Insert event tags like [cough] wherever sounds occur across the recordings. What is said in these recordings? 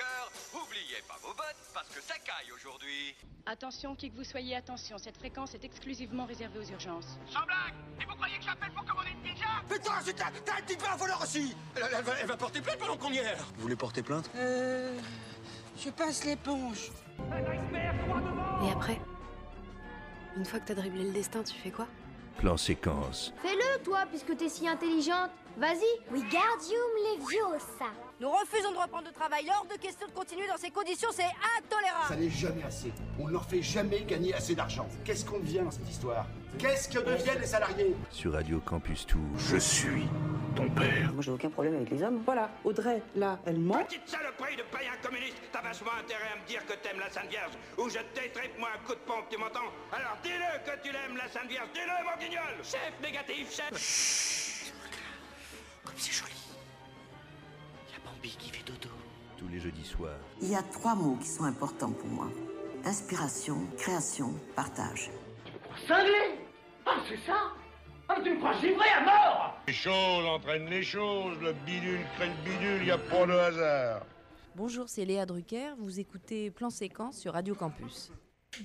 cœur, oubliez pas vos bottes parce que ça caille aujourd'hui. Attention, qui que vous soyez, attention, cette fréquence est exclusivement réservée aux urgences. Sans blague Et vous croyez que j'appelle pour commander une pizza? Putain, c'est t'as t'as un petit peu un voleur aussi elle, elle va, elle va porter plainte pendant qu'on y est Vous voulez porter plainte? Euh. Je passe l'éponge. Et après Une fois que t'as dribblé le destin, tu fais quoi? Plan séquence. Fais-le, toi, puisque t'es si intelligente. Vas-y. Wingardium Leviosa. Nous refusons de reprendre le travail. Hors de question de continuer dans ces conditions, c'est intolérable. Ça n'est jamais assez. On ne leur fait jamais gagner assez d'argent. Qu'est-ce qu'on devient dans cette histoire? Qu'est-ce que deviennent les salariés Sur Radio Campus Tour. Je suis ton père. Moi, j'ai aucun problème avec les hommes. Voilà, Audrey, là, elle ment. Petite saloperie de païen communiste T'as vachement intérêt à me dire que t'aimes la Sainte Vierge ou je t'étripe moi un coup de pompe, tu m'entends? Alors dis-le que tu l'aimes la Sainte Vierge, dis-le mon guignol Chef négatif, chef Comme c'est joli. Il y a Bambi qui fait dodo. Tous les jeudis soirs. Il y a trois mots qui sont importants pour moi. Inspiration, création, partage. Cinglé Ah c'est ça Ah tu me crois givré à mort Les choses entraînent les choses, le bidule crée le bidule, y a pas de hasard. Bonjour, c'est Léa Drucker, vous écoutez Plan Séquence sur Radio Campus.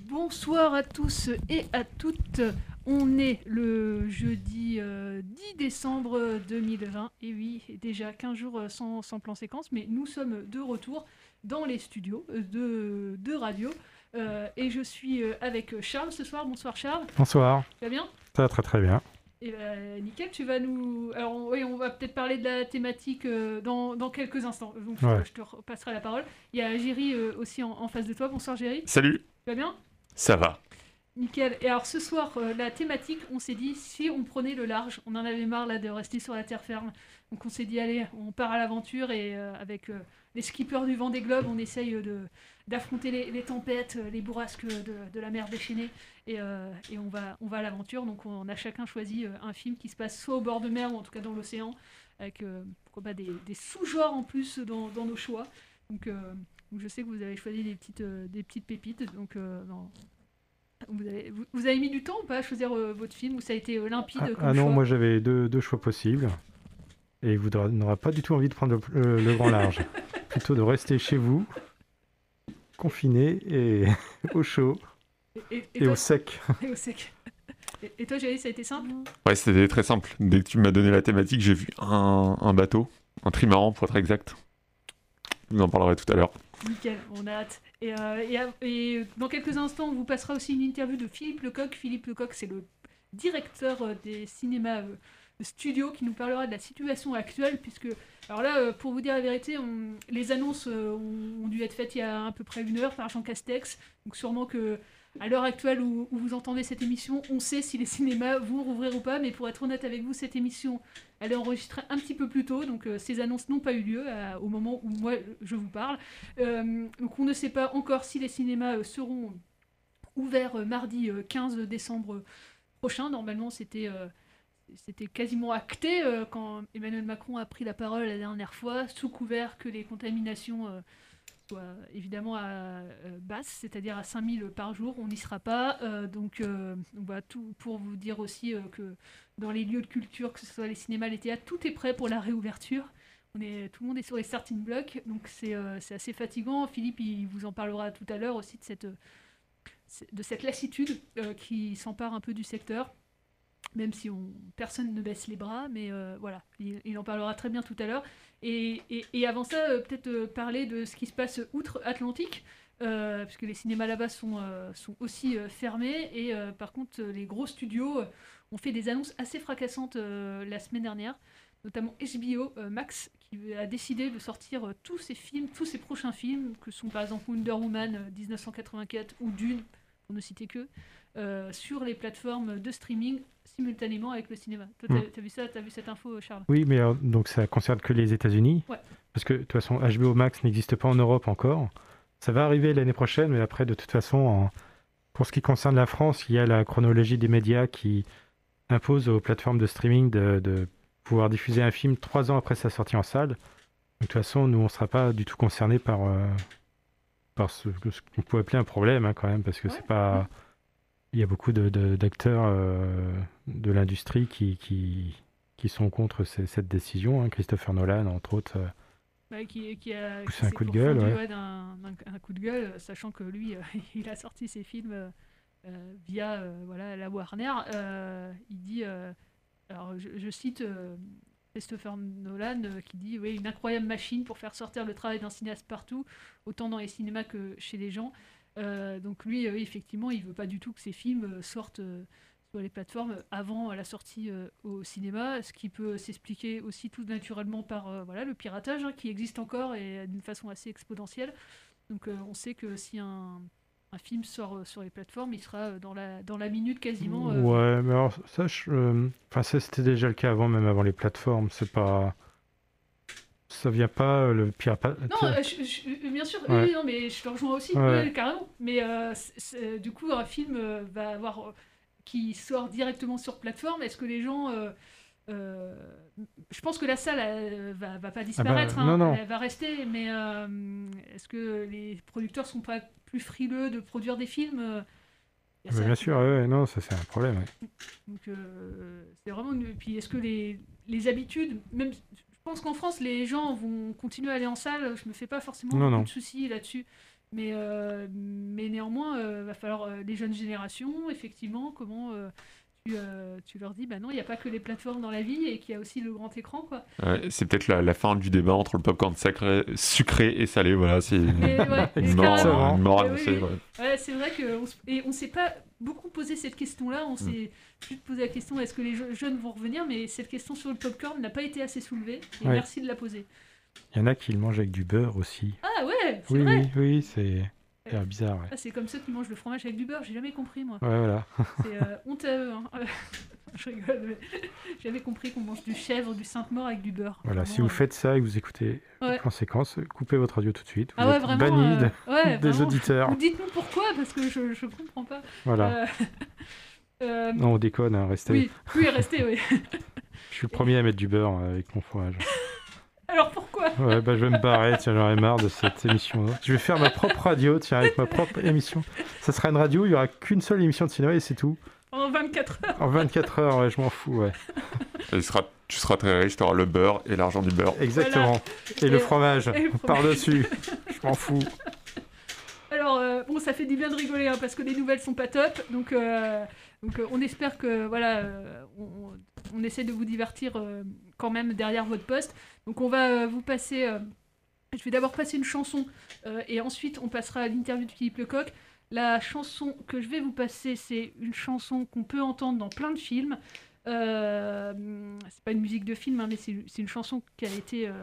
Bonsoir à tous et à toutes. On est le jeudi euh, 10 décembre 2020. Et oui, déjà 15 jours euh, sans, sans plan séquence, mais nous sommes de retour dans les studios euh, de, de radio. Euh, et je suis euh, avec Charles ce soir. Bonsoir Charles. Bonsoir. Tu vas bien? Ça va très très bien. Et ben, nickel, tu vas nous. Alors, on- oui, on va peut-être parler de la thématique euh, dans, dans quelques instants. Donc, je, Ouais. je te repasserai la parole. Il y a Géry euh, aussi en, en face de toi. Bonsoir Géry. Salut, Tu vas bien? Ça va. Nickel. Et alors ce soir, euh, la thématique, on s'est dit, si on prenait le large, on en avait marre là de rester sur la terre ferme. Donc on s'est dit, allez, on part à l'aventure et euh, avec euh, les skippers du vent des globes, on essaye de d'affronter les, tempêtes, les bourrasques de, la mer déchaînée et, et on va on va à l'aventure. Donc on a chacun choisi un film qui se passe soit au bord de mer ou en tout cas dans l'océan, avec pourquoi pas des, sous-genres en plus dans, nos choix. Donc, je sais que vous avez choisi des petites des petites pépites. Donc vous avez, vous, vous avez mis du temps ou pas à choisir euh, votre film ou ça a été euh, limpide Ah, comme ah non, choix moi j'avais deux, deux choix possibles. Et vous n'aurez pas du tout envie de prendre le, le- le grand large. [laughs] Plutôt de rester chez vous, confiné et [laughs] au chaud Et, et- et et toi- au sec. et au sec. Et, toi, Géry, ça a été simple? Ouais, c'était très simple. Dès que tu m'as donné la thématique, j'ai vu un, un bateau, un trimaran pour être exact. Je vous en parlerai tout à l'heure. Nickel, on a hâte. Et, euh, à- et dans quelques instants, on vous passera aussi une interview de Philippe Lecoq. Philippe Lecoq, c'est le directeur euh, des cinémas euh, studios qui nous parlera de la situation actuelle. Puisque, alors là, euh, pour vous dire la vérité, les annonces euh, ont dû être faites il y a à peu près une heure par Jean Castex. Donc sûrement que à l'heure actuelle où, vous entendez cette émission, on sait si les cinémas vont rouvrir ou pas. Mais pour être honnête avec vous, cette émission, elle est enregistrée un petit peu plus tôt. Donc euh, ces annonces n'ont pas eu lieu euh, au moment où moi je vous parle. Euh, donc on ne sait pas encore si les cinémas seront ouverts mardi euh, 15 décembre prochain. Normalement, c'était c'était quasiment acté quand Emmanuel Macron a pris la parole la dernière fois, sous couvert que les contaminations soient évidemment à euh, basse, c'est-à-dire à 5000 par jour. On n'y sera pas. euh, donc, euh, tout pour vous dire aussi que dans les lieux de culture, que ce soit les cinémas, les théâtres, tout est prêt pour la réouverture. On est, tout le monde est sur les starting blocks, donc c'est assez fatigant. Philippe, il vous en parlera tout à l'heure aussi de cette, de cette lassitude qui s'empare un peu du secteur, même si on, personne ne baisse les bras, mais euh, voilà, il, en parlera très bien tout à l'heure. Et, avant ça, euh, peut-être euh, parler de ce qui se passe outre-Atlantique, puisque les cinémas là-bas sont, sont aussi fermés, et par contre, les gros studios ont fait des annonces assez fracassantes la semaine dernière. Notamment HBO Max, qui a décidé de sortir tous ses films, tous ses prochains films, que sont par exemple Wonder Woman euh, 1984 ou Dune, pour ne citer que, euh, sur les plateformes de streaming simultanément avec le cinéma. Toi, t'as Mm. t'as vu ça T'as vu cette info, Charles? Oui, mais euh, donc ça concerne que les États-Unis. Ouais. Parce que de toute façon, HBO Max n'existe pas en Europe encore. Ça va arriver l'année prochaine, mais après, de toute façon, en- pour ce qui concerne la France, il y a la chronologie des médias qui impose aux plateformes de streaming de, de pouvoir diffuser un film trois ans après sa sortie en salle. Donc, de toute façon, nous, on ne sera pas du tout concernés par, euh, par ce, ce qu'on peut appeler un problème, hein, quand même, parce que c'est pas. Il y a beaucoup de- d'acteurs euh, de l'industrie qui, qui, qui sont contre ces- cette décision. hein. Christopher Nolan, entre autres, euh, Ouais, qui, qui a Poussé un coup de gueule, pourfendu, ouais. d'un d'un- un coup de gueule, sachant que lui, euh, [laughs] il a sorti ses films via voilà, la Warner. Il dit, alors je, je cite Christopher Nolan qui dit oui, une incroyable machine pour faire sortir le travail d'un cinéaste partout, autant dans les cinémas que chez les gens. Euh, donc lui, euh, effectivement, il veut pas du tout que ses films euh, sortent sur les plateformes avant la sortie au cinéma, ce qui peut s'expliquer aussi tout naturellement par voilà, le piratage hein, qui existe encore et d'une façon assez exponentielle. Donc on sait que si un, film sort sur les plateformes, il sera dans la, dans la minute quasiment. Ouais, mais alors ça c'était déjà le cas avant, même avant les plateformes. C'est pas. Ça vient pas euh, le pire. pa- Non, euh, je- je- bien sûr, oui, Ouais. oui, non, mais je te rejoins aussi, Ouais. carrément. Mais euh, du coup, un film euh, va avoir euh, qui sort directement sur plateforme. Est-ce que les gens, euh, euh, je pense que la salle euh, va, va pas disparaître, bah, hein, non, non. elle va rester. Mais euh, est-ce que les producteurs sont pas plus frileux de produire des films euh, il y a Mais ça bien sûr, ouais, non, ça c'est un problème. ouais. donc euh, c'est vraiment une... Puis est-ce que les, les habitudes, même pense qu'en France les gens vont continuer à aller en salle, je me fais pas forcément Non, beaucoup non. de soucis là-dessus. Mais, euh, mais néanmoins, il va falloir euh, les jeunes générations, effectivement, comment euh, tu, euh, tu leur dis, bah non, il n'y a pas que les plateformes dans la vie et qu'il y a aussi le grand écran, quoi. Ouais, c'est peut-être la, la fin du débat entre le popcorn sacré, sucré et salé. Voilà, c'est ouais, [laughs] une oui, oui. ouais. Ouais, c'est vrai que on, s- et on s'est pas beaucoup posé cette question-là. Mm. On s'est juste posé la question est-ce que les je- jeunes vont revenir? Mais cette question sur le popcorn n'a pas été assez soulevée. Et Ouais. merci de la poser. Il y en a qui le mangent avec du beurre aussi. Ah ouais, c'est Oui, vrai. oui, oui, c'est c'est bizarre. Ouais. Ah, c'est comme ceux qui mangent le fromage avec du beurre. J'ai jamais compris moi. Ouais, voilà. [laughs] C'est euh, honte à eux. hein. [laughs] je rigole. mais J'ai jamais compris qu'on mange du chèvre, du sainte-mort avec du beurre. Voilà, Vraiment, si vous euh, faites ça et que vous écoutez Ouais. les conséquences, coupez votre radio tout de suite. Vous Ah ouais, êtes vraiment. banni de- euh, ouais, [laughs] des vraiment. auditeurs. Ou Dites-nous pourquoi, parce que je, je comprends pas. Voilà. Euh, Non, on déconne, hein, restez. Oui, oui, restez, oui. Je suis le premier à mettre du beurre avec mon fromage. Alors pourquoi Ouais, bah je vais me barrer, tiens, j'en ai marre de cette émission. Je vais faire ma propre radio, tiens, avec ma propre émission. Ça sera une radio, il y aura qu'une seule émission de cinéma et c'est tout. En 24 heures. En 24 heures, ouais, je m'en fous, ouais. Et tu seras, tu seras très riche, tu auras le beurre et l'argent du beurre. Exactement. Voilà. Et, le Et- fromage, le fromage. par-dessus. Je m'en fous. Alors, euh, bon, ça fait du bien de rigoler, hein, parce que les nouvelles sont pas top. Donc, euh, donc euh, on espère que, voilà, euh, on, on essaie de vous divertir euh, quand même derrière votre poste. Donc, on va euh, vous passer... euh, je vais d'abord passer une chanson, et ensuite, on passera à l'interview de Philippe Lecoq. La chanson que je vais vous passer, c'est une chanson qu'on peut entendre dans plein de films. Euh, c'est pas une musique de film, hein, mais c'est c'est une chanson qui a été... euh,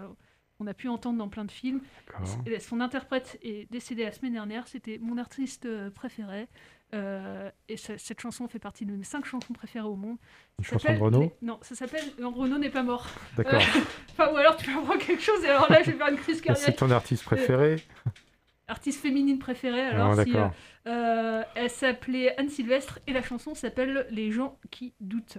qu'on a pu entendre dans plein de films. D'accord. Son interprète est décédé la semaine dernière. C'était mon artiste préféré. Euh, et ce- cette chanson fait partie de mes cinq chansons préférées au monde. Une Ça chanson de Renaud Non, ça s'appelle Renaud n'est pas mort. [laughs] D'accord. Euh, [laughs] Enfin, ou alors tu m'apprends quelque chose et alors là je vais faire une crise Et cardiaque. C'est ton artiste préféré Artiste féminine préférée. Alors, Ah, si, euh, euh, elle s'appelait Anne Sylvestre et la chanson s'appelle Les gens qui doutent.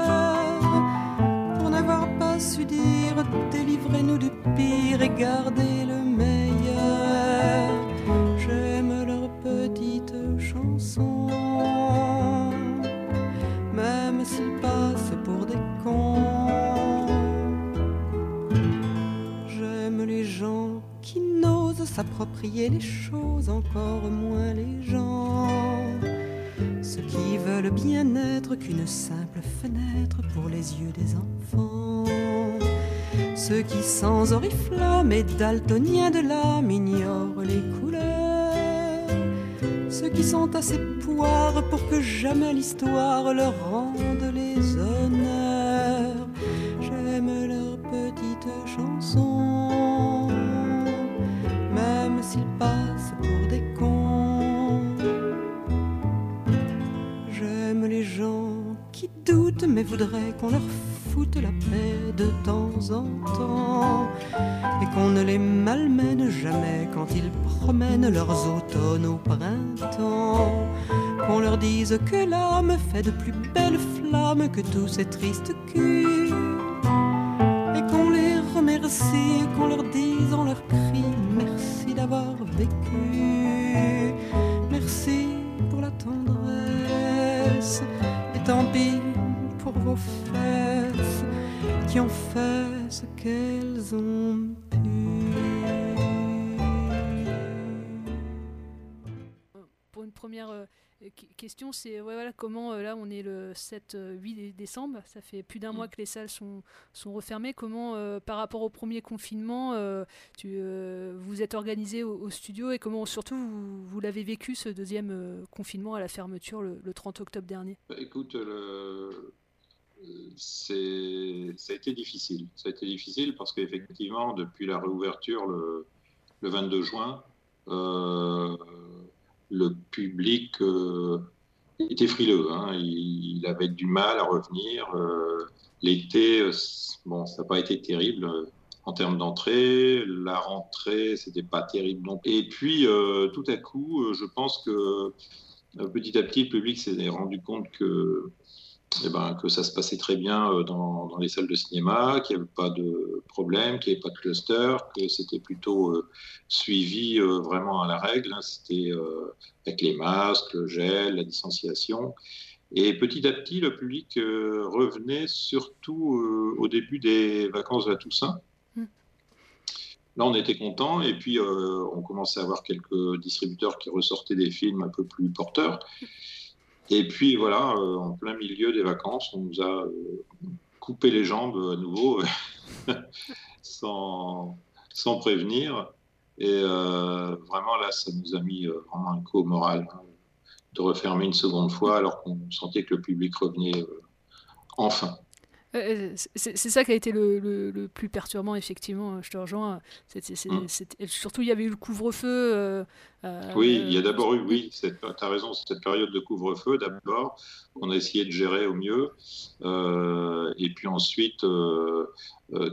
Dire, délivrez-nous du pire et gardez le meilleur. J'aime leurs petites chansons, même s'ils passent pour des cons. J'aime les gens qui n'osent s'approprier les choses, encore moins les gens. Ceux qui veulent le bien-être qu'une simple fenêtre pour les yeux des enfants. Ceux qui sans oriflamme et daltoniens de l'âme ignorent les couleurs. Ceux qui sont assez poires pour que jamais l'histoire leur rende les honneurs. J'aime leurs petites chansons, même s'ils passent pour des cons. J'aime les gens qui doutent mais voudraient qu'on leur foutent la paix de temps en temps et qu'on ne les malmène jamais quand ils promènent leurs automnes au printemps. Qu'on leur dise que l'âme fait de plus belles flammes que tous ces tristes culs et qu'on les remercie, qu'on leur dise en leur cri merci d'avoir vécu, qui ont fait ce qu'elles ont Pour une première euh, question, c'est ouais, voilà, comment euh, là on est le 7-8 euh, décembre, ça fait plus d'un mois que les salles sont, sont refermées. Comment par rapport au premier confinement, tu, vous êtes organisé au, studio et comment surtout vous, vous l'avez vécu ce deuxième confinement à la fermeture le, le 30 octobre dernier? Bah, Écoute, le, ça a été difficile. Ça a été difficile parce qu'effectivement, depuis la réouverture le, le 22 juin, euh, le public euh, était frileux. Hein. Il, avait du mal à revenir. Euh, l'été, bon, ça n'a pas été terrible en termes d'entrée. La rentrée, c'était pas terrible non Et puis, tout à coup, je pense que petit à petit, le public s'est rendu compte que eh ben, que ça se passait très bien euh, dans, dans les salles de cinéma, qu'il n'y avait pas de problème, qu'il n'y avait pas de cluster, que c'était plutôt euh, suivi euh, vraiment à la règle. Hein. c'était avec les masques, le gel, la distanciation. Et petit à petit, le public revenait surtout au début des vacances de la Toussaint. Hmm. Là, on était content et puis on commençait à avoir quelques distributeurs qui ressortaient des films un peu plus porteurs. Et puis voilà, euh, en plein milieu des vacances, on nous a euh, coupé les jambes à nouveau, [laughs] sans, sans prévenir. Et euh, vraiment là, ça nous a mis vraiment un coup au moral hein, de refermer une seconde fois alors qu'on sentait que le public revenait enfin. Euh, c'est ça qui a été le, le, plus perturbant, effectivement, je te rejoins. Mm. surtout, il y avait eu le couvre-feu. Euh, euh, oui, il y a d'abord eu, oui, tu as raison, cette période de couvre-feu, d'abord, qu'on a essayé de gérer au mieux. et puis ensuite,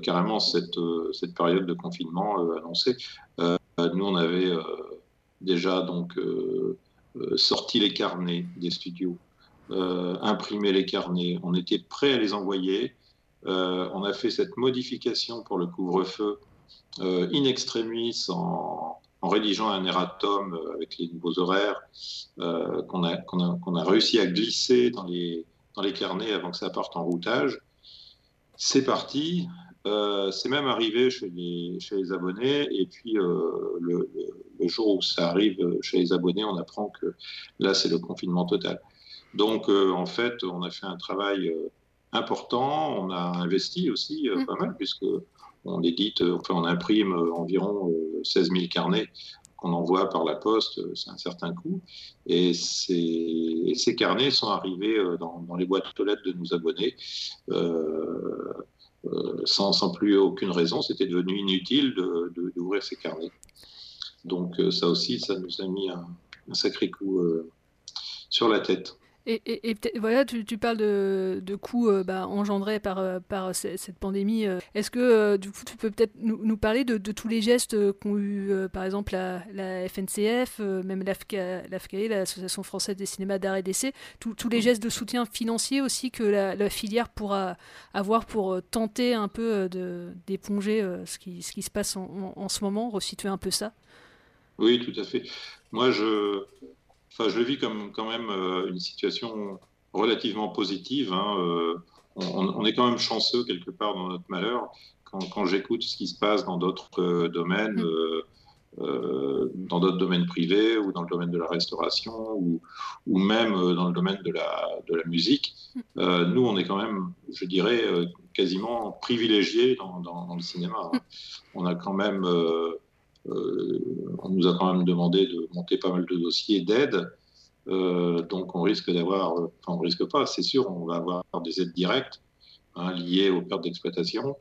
carrément, cette, cette période de confinement annoncée. nous, on avait déjà donc sorti les carnets des studios. Euh, imprimer les carnets. On était prêt à les envoyer. Euh, on a fait cette modification pour le couvre-feu euh, in extremis en, rédigeant un erratum avec les nouveaux horaires qu'on a, réussi à glisser dans les, carnets avant que ça parte en routage. C'est parti. c'est même arrivé chez les, chez les, abonnés. Et puis, le, le, jour où ça arrive chez les abonnés, on apprend que là, c'est le confinement total. Donc, euh, en fait, on a fait un travail euh, important. On a investi aussi euh, mm. pas mal, puisque on édite, enfin, on imprime environ 16 000 carnets qu'on envoie par la poste, c'est un certain coût. Et ces, ces carnets sont arrivés dans, les boîtes aux lettres de nos abonnés sans, sans, plus aucune raison. C'était devenu inutile d'ouvrir de, ces carnets. Donc ça aussi, ça nous a mis un, un sacré coup sur la tête. Et, voilà, tu, parles de, de coûts euh, bah, engendrés par, euh, par cette pandémie. Euh. Est-ce que du coup tu peux peut-être nous, parler de, tous les gestes qu'ont eu par exemple la, la FNCF, même l'AFCA, l'Association française des cinémas d'art et d'essai, tous les gestes de soutien financier aussi que la, filière pourra avoir pour tenter un peu d'éponger ce, qui, ce qui se passe en, en ce moment, resituer un peu ça? Oui, tout à fait. Moi, je, Enfin, je le vis comme quand même euh, une situation relativement positive. Hein, euh, on, est quand même chanceux quelque part dans notre malheur. Quand, j'écoute ce qui se passe dans d'autres euh, domaines, dans d'autres domaines privés ou dans le domaine de la restauration ou, ou même dans le domaine de la, de la musique. nous, on est quand même, je dirais, quasiment privilégiés dans, dans, le cinéma. On a quand même, on nous a quand même demandé de monter pas mal de dossiers d'aide. donc on risque d'avoir, enfin on risque pas, c'est sûr, on va avoir des aides directes hein, liées aux pertes d'exploitation.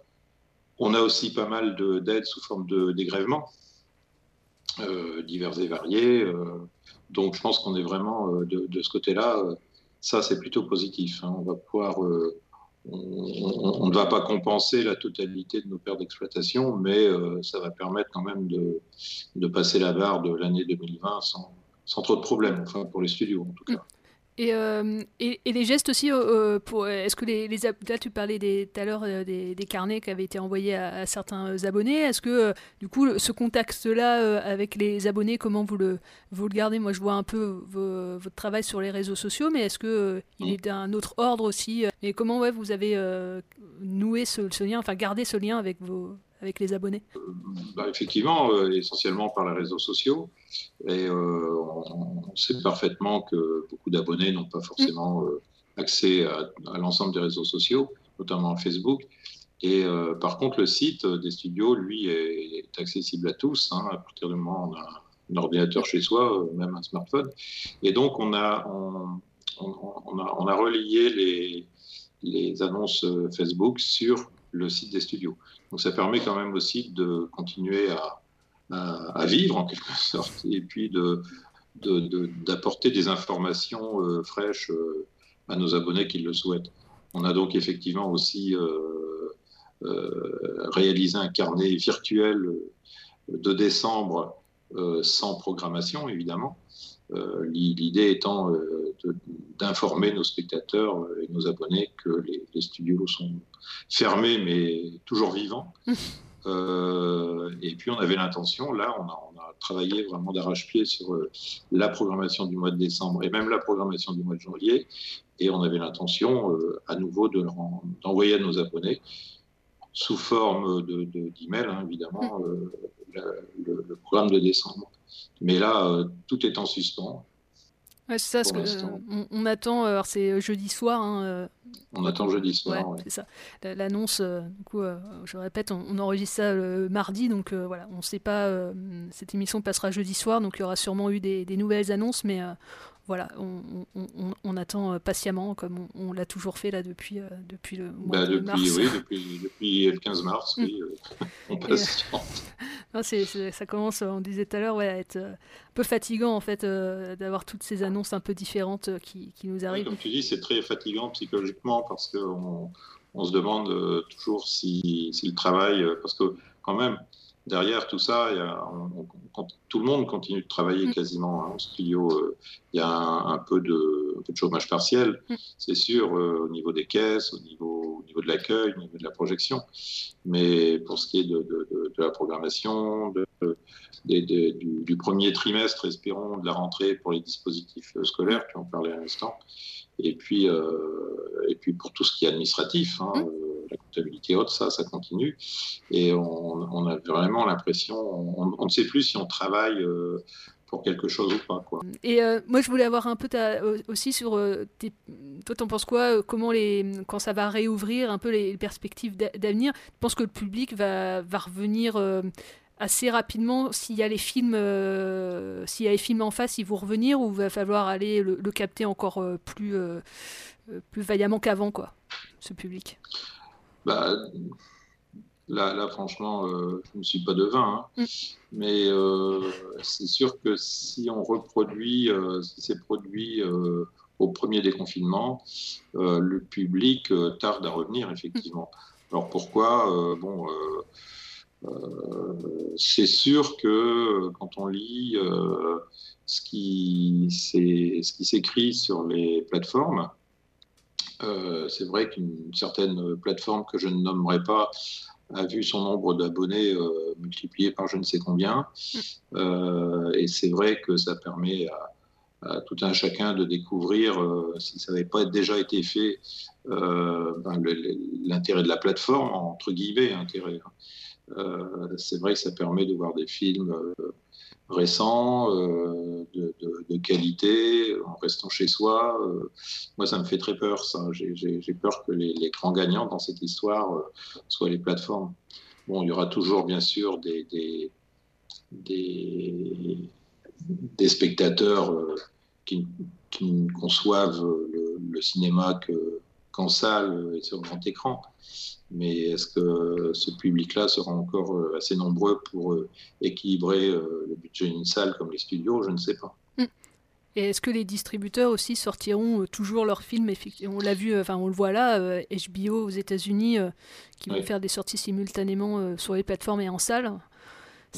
On a aussi pas mal d'aides sous forme de dégrèvement, euh, divers et variés. Euh, donc je pense qu'on est vraiment euh, de, ce côté-là, ça c'est plutôt positif. Hein. On va pouvoir, on, ne va pas compenser la totalité de nos pertes d'exploitation, mais ça va permettre quand même de, de passer la barre de l'année 2020 sans, sans trop de problèmes, enfin pour les studios en tout cas. Euh, et, et, les gestes aussi, euh, euh, pour, est-ce que les, les, là tu parlais tout à l'heure des, des, carnets qui avaient été envoyés à, certains abonnés, est-ce que du coup ce contact-là avec les abonnés, comment vous le, vous le gardez? Moi je vois un peu votre travail sur les réseaux sociaux, mais est-ce que il est d'un autre ordre aussi? Et comment ouais, vous avez noué ce, ce, lien, enfin gardé ce lien avec vos, avec les abonnés? Bah, Effectivement, euh, essentiellement par les réseaux sociaux. Et euh, on, sait parfaitement que beaucoup d'abonnés n'ont pas forcément euh, accès à, l'ensemble des réseaux sociaux, notamment Facebook. Et par contre, le site des studios, lui, est, accessible à tous. Hein, à partir du moment où on a un ordinateur chez soi, même un smartphone. Et donc, on a, on, a, on a relié les, les annonces Facebook sur le site des studios. Donc ça permet quand même aussi de continuer à, vivre en quelque sorte et puis d'apporter des informations euh, fraîches euh, à nos abonnés qui le souhaitent. On a donc effectivement aussi euh, réalisé un carnet virtuel de décembre sans programmation évidemment. L'idée étant d'informer nos spectateurs et nos abonnés que les, studios sont fermés mais toujours vivants. Euh, et puis on avait l'intention, là on a, travaillé vraiment d'arrache-pied sur euh, la programmation du mois de décembre et même la programmation du mois de janvier. Et on avait l'intention euh, à nouveau d'envoyer à nos abonnés sous forme d'email, de, hein, évidemment, le, le, programme de décembre. Mais là, tout est en suspens. Ouais, c'est ça, ce que, on, attend, alors c'est jeudi soir. Hein, on attend jeudi soir. Ouais, c'est ça. L'annonce, du coup, je répète, on, enregistre ça le mardi, donc voilà, on ne sait pas, cette émission passera jeudi soir, donc il y aura sûrement eu des, des nouvelles annonces, mais voilà, on, attend patiemment, comme on, l'a toujours fait là depuis, depuis le mois bah, de depuis, mars. Oui, depuis, depuis, le 15 mars, oui, [laughs] on patiente. [laughs] non, ça commence, on disait tout à l'heure, ouais, à être peu fatigant en fait euh, d'avoir toutes ces annonces un peu différentes euh, qui, qui nous arrivent. comme tu dis, c'est très fatigant psychologiquement parce qu'on on se demande euh, toujours si, si, le travail, parce que quand même, derrière tout ça, il y a, tout le monde continue de travailler mm. quasiment hein, au studio. il y a un, peu de, un, peu de, chômage partiel, mm. c'est sûr, au niveau des caisses, au niveau, au niveau de l'accueil, au niveau de la projection. Mais pour ce qui est de, de, de la programmation, du, premier trimestre, espérons, de la rentrée pour les dispositifs euh, scolaires, tu en parlais à l'instant. Et puis, euh, et puis pour tout ce qui est administratif, hein, mmh. Euh, la comptabilité haute, ça, ça continue. Et on, a vraiment l'impression, on, ne sait plus si on travaille pour quelque chose ou pas. Quoi. Et moi, je voulais avoir un peu aussi sur. toi, t'en penses quoi Comment les, quand ça va réouvrir, un peu les, perspectives d'avenir Tu penses que le public va, va revenir assez rapidement s'il y a les films euh, s'il y a les films en face ils vont revenir ou va falloir aller le, capter encore euh, plus euh, plus vaillamment qu'avant quoi ce public? Bah, là, là franchement je ne suis pas devin hein. mm. mais c'est sûr que si on reproduit si c'est produit au premier déconfinement le public tarde à revenir effectivement alors pourquoi bon euh, c'est sûr que euh, quand on lit euh, ce qui s'écrit sur les plateformes, c'est vrai qu'une certaine plateforme que je ne nommerai pas a vu son nombre d'abonnés multiplié par je ne sais combien. et c'est vrai que ça permet à, tout un chacun de découvrir, si ça n'avait pas déjà été fait, ben, l'intérêt de la plateforme, entre guillemets, intérêt. Hein. Euh, c'est vrai que ça permet de voir des films euh, récents, de, qualité, en restant chez soi. moi, ça me fait très peur, ça. J'ai peur que les, les, grands gagnants dans cette histoire soient les plateformes. Bon, il y aura toujours, bien sûr, des, des, des, spectateurs qui, qui, ne conçoivent le, cinéma qu'en salle et sur grand écran. Mais est-ce que ce public-là sera encore euh, assez nombreux pour euh, équilibrer euh, le budget d'une salle comme les studios? Je ne sais pas. Hmm. Et est-ce que les distributeurs aussi sortiront toujours leurs films? On l'a vu, enfin on le voit là, HBO aux États-Unis qui vont faire des sorties simultanément sur les plateformes et en salle.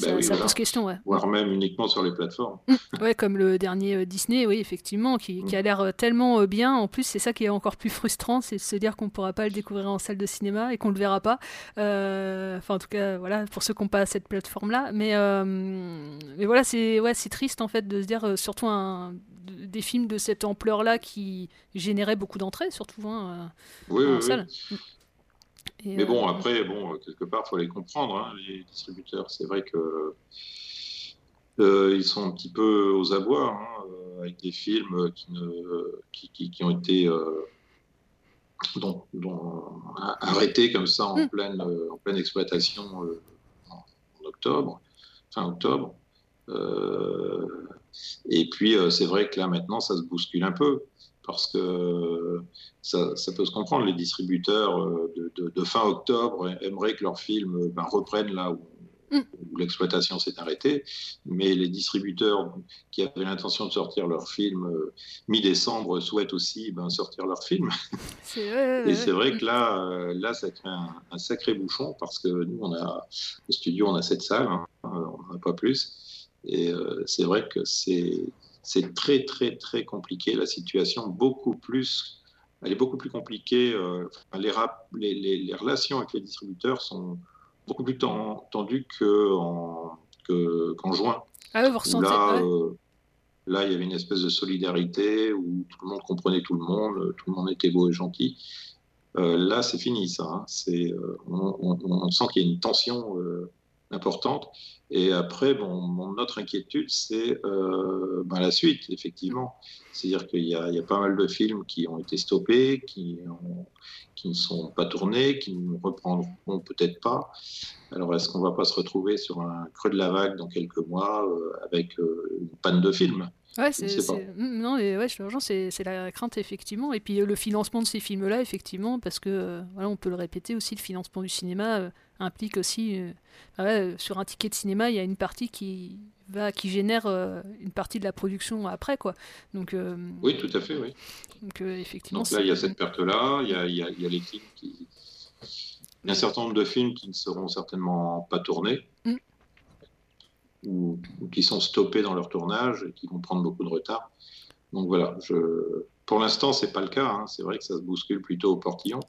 Ben ça, pose question, ouais. Voire même uniquement sur les plateformes. Mm. ouais, comme le dernier euh, Disney, oui, effectivement, qui, qui a l'air euh, tellement euh, bien. En plus, c'est ça qui est encore plus frustrant, c'est de se dire qu'on ne pourra pas le découvrir en salle de cinéma et qu'on ne le verra pas. Enfin, en tout cas, voilà, pour ceux qui n'ont pas cette plateforme-là. Mais, mais voilà, c'est ouais, triste, en fait, de se dire, surtout un, des films de cette ampleur-là qui généraient beaucoup d'entrées, surtout hein, oui, en salle. Mais bon, euh, après, bon, quelque part, il faut les comprendre, hein, les distributeurs. C'est vrai que euh, ils sont un petit peu aux abois, hein, euh, avec des films qui, ne, qui, qui, ont été arrêtés comme ça en, hmm. pleine, en pleine exploitation en, octobre, fin octobre. et puis, c'est vrai que là, maintenant, ça se bouscule un peu parce que ça, peut se comprendre. Les distributeurs euh, de, fin octobre aimeraient que leurs films ben, reprennent là mm. où, l'exploitation s'est arrêtée, mais les distributeurs qui avaient l'intention de sortir leurs films euh, mi-décembre souhaitent aussi ben, sortir leurs films. [laughs] Et c'est vrai que là, euh, là, ça crée un, sacré bouchon parce que nous, on a le studio, on a cette salle, hein, on n'a pas plus. Et c'est vrai que c'est c'est très, très, très compliqué. La situation, beaucoup plus, elle est beaucoup plus compliquée. Euh, les, les, les, relations avec les distributeurs sont beaucoup plus tendues qu'en qu'en juin. Ah vous ressentez là, euh, là, il y avait une espèce de solidarité où tout le monde comprenait tout le monde, tout le monde était beau et gentil. Euh, là, c'est fini, ça. Hein. C'est, on, on, sent qu'il y a une tension importante. Et après, bon, mon autre inquiétude, c'est euh, ben, la suite, effectivement. C'est-à-dire qu'il y, y, a pas mal de films qui ont été stoppés, qui, qui ne sont pas tournés, qui ne reprendront peut-être pas. Alors, est-ce qu'on va pas se retrouver sur un creux de la vague dans quelques mois euh, avec euh, une panne de films? Ouais, c'est, mm, non, ouais, c'est, c'est la crainte effectivement. Et puis le financement de ces films-là, effectivement, parce que voilà, on peut le répéter aussi, le financement du cinéma implique aussi, euh, bah sur un ticket de cinéma, il y a une partie qui va, qui génère euh, une partie de la production après, quoi. Donc. Euh, oui, tout à fait, oui. Donc effectivement. là, il y a cette perte-là, il y a, y, a, y a, les films qui, il y a un certain nombre de films qui ne seront certainement pas tournés. Mm. Ou, qui sont stoppés dans leur tournage et qui vont prendre beaucoup de retard. Donc voilà, je, pour l'instant, c'est pas le cas. Hein. C'est vrai que ça se bouscule plutôt au portillon.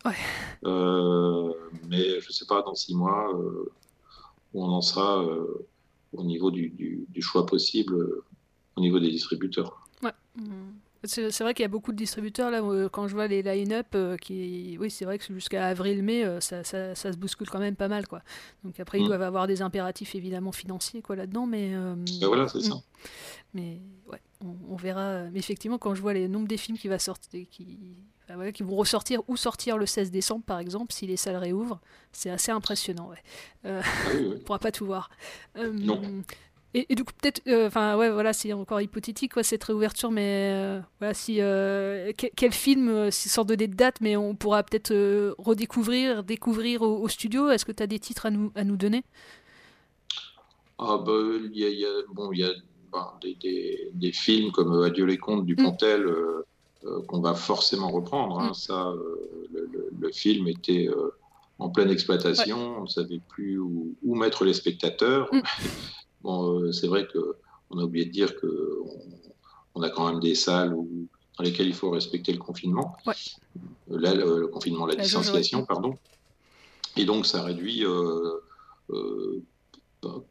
Euh, mais je ne sais pas, dans six mois, euh, où on en sera euh, au niveau du, choix possible au niveau des distributeurs. Ouais. C'est vrai qu'il y a beaucoup de distributeurs là quand je vois les line-up qui oui c'est vrai que jusqu'à avril-mai ça, ça, se bouscule quand même pas mal quoi donc après ils mm. doivent avoir des impératifs évidemment financiers quoi là-dedans mais ben voilà c'est ça mm. mais ouais on, verra. Mais effectivement, quand je vois les nombres des films qui, va sortir, qui, qui vont ressortir ou sortir le 16 décembre, par exemple, si les salles réouvrent, c'est assez impressionnant. Ouais. Euh, ah [laughs] on ne pourra pas tout voir. Euh, et, du coup, peut-être, euh, enfin, ouais, voilà, c'est encore hypothétique, quoi, cette réouverture, mais voilà, si. quel, film, sans donner de date, mais on pourra peut-être redécouvrir, découvrir au, studio Est-ce que tu as des titres à nous, à nous donner? Ah, bah, il y a, bon, il y a des, films comme Adieu les contes du mm. Pontel euh, euh, qu'on va forcément reprendre. Hein. Mm. Ça, euh, le, film était en pleine exploitation, on ne savait plus où, mettre les spectateurs. Mm. [laughs] bon, c'est vrai qu'on a oublié de dire qu'on on a quand même des salles dans lesquelles il faut respecter le confinement. Là, le, confinement, la, distanciation, pardon. Et donc, ça réduit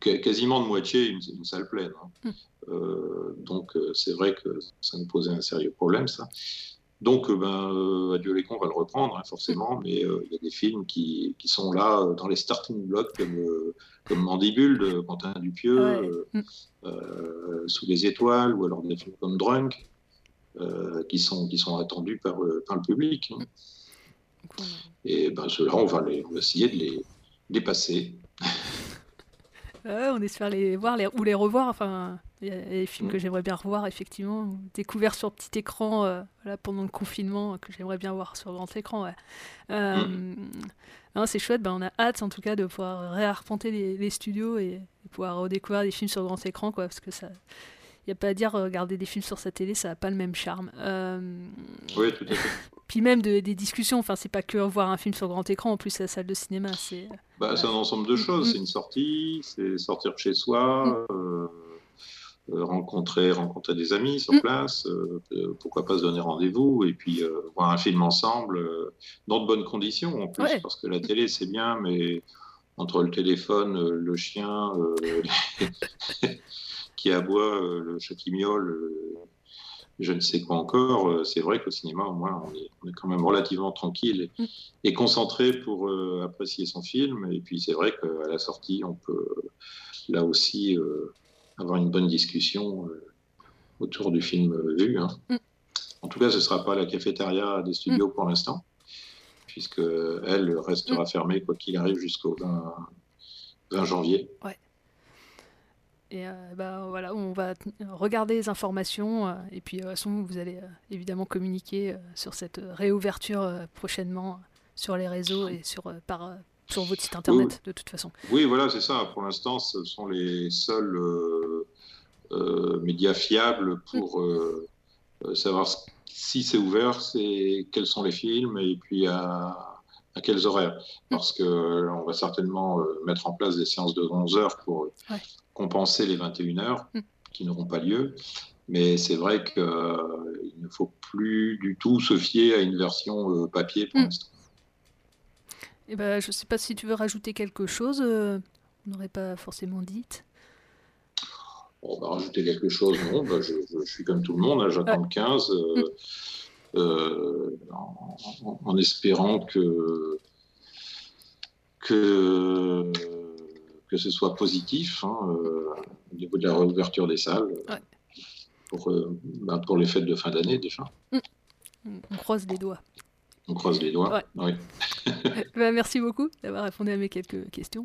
quasiment de moitié une, salle pleine. Hein. Euh, donc euh, c'est vrai que ça nous posait un sérieux problème, ça. Donc, ben, Adieu les cons, on va le reprendre, hein, forcément, mais il y a des films qui, qui, sont là dans les starting blocks, comme, comme Mandibule de Quentin Dupieux, mm. Sous les étoiles, ou alors des films comme Drunk, qui, sont, qui sont attendus par, par le public. Hein. Et ben, ceux-là, on, va les, on va essayer de les dépasser. [laughs] on espère les voir les, ou les revoir. Enfin, il y a des films mm. que j'aimerais bien revoir, effectivement, découverts sur petit écran euh, voilà, pendant le confinement, que j'aimerais bien voir sur grand écran. Ouais. Euh, mm. C'est chouette, ben, on a hâte en tout cas de pouvoir réarpenter les, les studios et pouvoir redécouvrir des films sur grand écran, quoi, parce que ça. Il n'y a pas à dire, regarder des films sur sa télé, ça n'a pas le même charme. Euh, oui, tout à fait. Puis même de, des discussions, enfin, c'est pas que voir un film sur grand écran, en plus, la salle de cinéma, c'est. Bah, c'est un ensemble de choses. Mm. C'est une sortie, c'est sortir de chez soi, euh, rencontrer, rencontrer des amis sur mm. place, euh, euh, pourquoi pas se donner rendez-vous et puis voir un film ensemble dans de bonnes conditions en plus, parce que la télé c'est bien, mais entre le téléphone, le chien [laughs] qui aboie, le chat qui miaule, je ne sais quoi encore, c'est vrai qu'au cinéma, au moins, on est, on est, quand même relativement tranquille et, mm. et concentré pour apprécier son film. Et puis, c'est vrai qu'à la sortie, on peut là aussi avoir une bonne discussion euh, autour du film vu. Hein. Mm. En tout cas, ce ne sera pas la cafétéria des studios mm. pour l'instant, puisque elle restera mm. fermée quoi qu'il arrive jusqu'au 20, janvier. Ouais. Et euh, bah, voilà, on va regarder les informations euh, et puis de toute façon, vous allez évidemment communiquer sur cette réouverture prochainement sur les réseaux et sur, par, sur votre site internet, de toute façon. Oui, voilà, c'est ça. Pour l'instant, ce sont les seuls euh, euh, médias fiables pour euh, savoir si c'est ouvert, c'est quels sont les films et puis à, à quels horaires. Parce qu'on va certainement mettre en place des séances de 11 heures pour compenser les 21 heures mm. qui n'auront pas lieu. Mais c'est vrai qu'il ne faut plus du tout se fier à une version papier pour mm. l'instant. Eh ben, je ne sais pas si tu veux rajouter quelque chose. Euh, on n'aurait pas forcément dit. On va rajouter quelque chose, non. Bah, je, suis comme tout le monde, hein, j'attends le 15, euh, [laughs] mm. euh, en, espérant que, que, que ce soit positif hein, au niveau de la réouverture des salles pour, bah, pour les fêtes de fin d'année déjà. Mm. On croise les doigts. On croise les doigts. Oui. [laughs] Bah, merci beaucoup d'avoir répondu à mes quelques questions.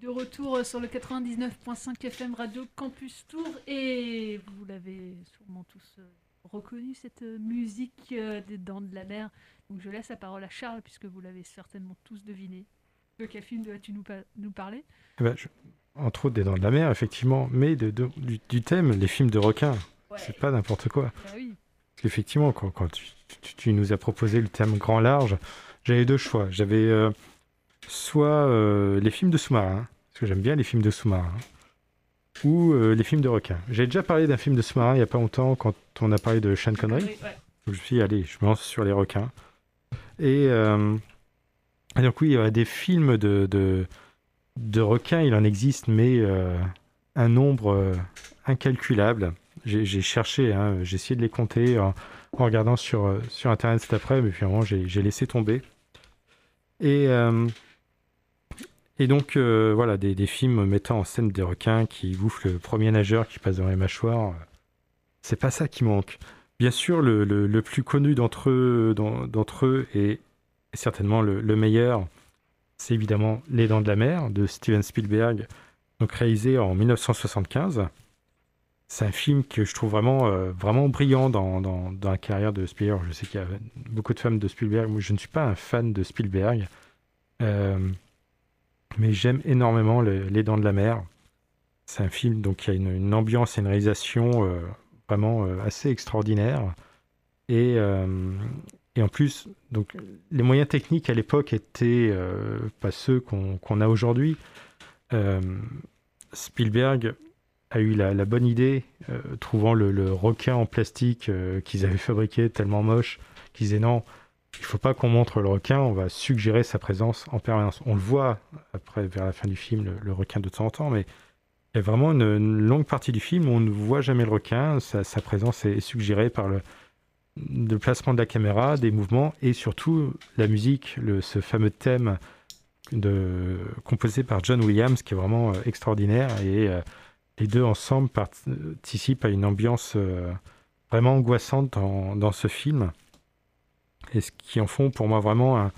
De retour sur le 99.5 FM Radio Campus Tour et vous l'avez sûrement tous euh, reconnu cette euh, musique euh, des Dents de la Mer. Donc je laisse la parole à Charles puisque vous l'avez certainement tous deviné. De quel film dois-tu nous, pa- nous parler? Eh ben, je- Entre autres des Dents de la Mer, effectivement, mais de- de- du, du thème, les films de requins. C'est pas n'importe quoi. Bah oui. Parce qu'effectivement, quand, quand tu, tu- tu nous as proposé le thème grand large, j'avais deux choix. J'avais euh, soit euh, les films de sous-marins, parce que j'aime bien les films de sous-marins, ou euh, les films de requins. J'ai déjà parlé d'un film de sous-marin il n'y a pas longtemps quand on a parlé de Sean Connery. Ouais. Je me suis dit, allez, je me lance sur les requins. Et, euh, et donc oui, il y a des films de, de, de requins, il en existe, mais un nombre incalculable. J'ai cherché, hein, j'ai essayé de les compter en, en regardant sur, sur Internet cet après, mais finalement j'ai j'ai laissé tomber. Et, euh, et donc euh, voilà, des, films mettant en scène des requins qui bouffent le premier nageur qui passe dans les mâchoires. C'est pas ça qui manque. Bien sûr, le, plus connu d'entre eux, d'en- d'entre eux et certainement le, le meilleur, c'est évidemment Les Dents de la Mer de Steven Spielberg, donc réalisé en 1975. C'est un film que je trouve vraiment, euh, vraiment brillant dans, dans- la carrière de Spielberg. Je sais qu'il y a beaucoup de fans de Spielberg. Moi, je ne suis pas un fan de Spielberg, Euh, mais j'aime énormément le- Les Dents de la Mer. C'est un film donc qui a une, ambiance et une réalisation euh, vraiment euh, assez extraordinaire. Et, euh, et en plus, donc, les moyens techniques à l'époque étaient pas ceux qu'on a aujourd'hui. Spielberg a eu la, bonne idée, trouvant le, requin en plastique qu'ils avaient fabriqué tellement moche, qu'ils disaient non, il faut pas qu'on montre le requin, on va suggérer sa présence en permanence. On le voit après, vers la fin du film, le, requin de temps en temps, mais il y a vraiment une, longue partie du film où on ne voit jamais le requin, sa, présence est suggérée par le, placement de la caméra, des mouvements et surtout la musique, ce fameux thème composé par John Williams qui est vraiment euh, extraordinaire et euh, les deux ensemble participent à une ambiance euh, vraiment angoissante dans ce film et ce qui en font pour moi vraiment un,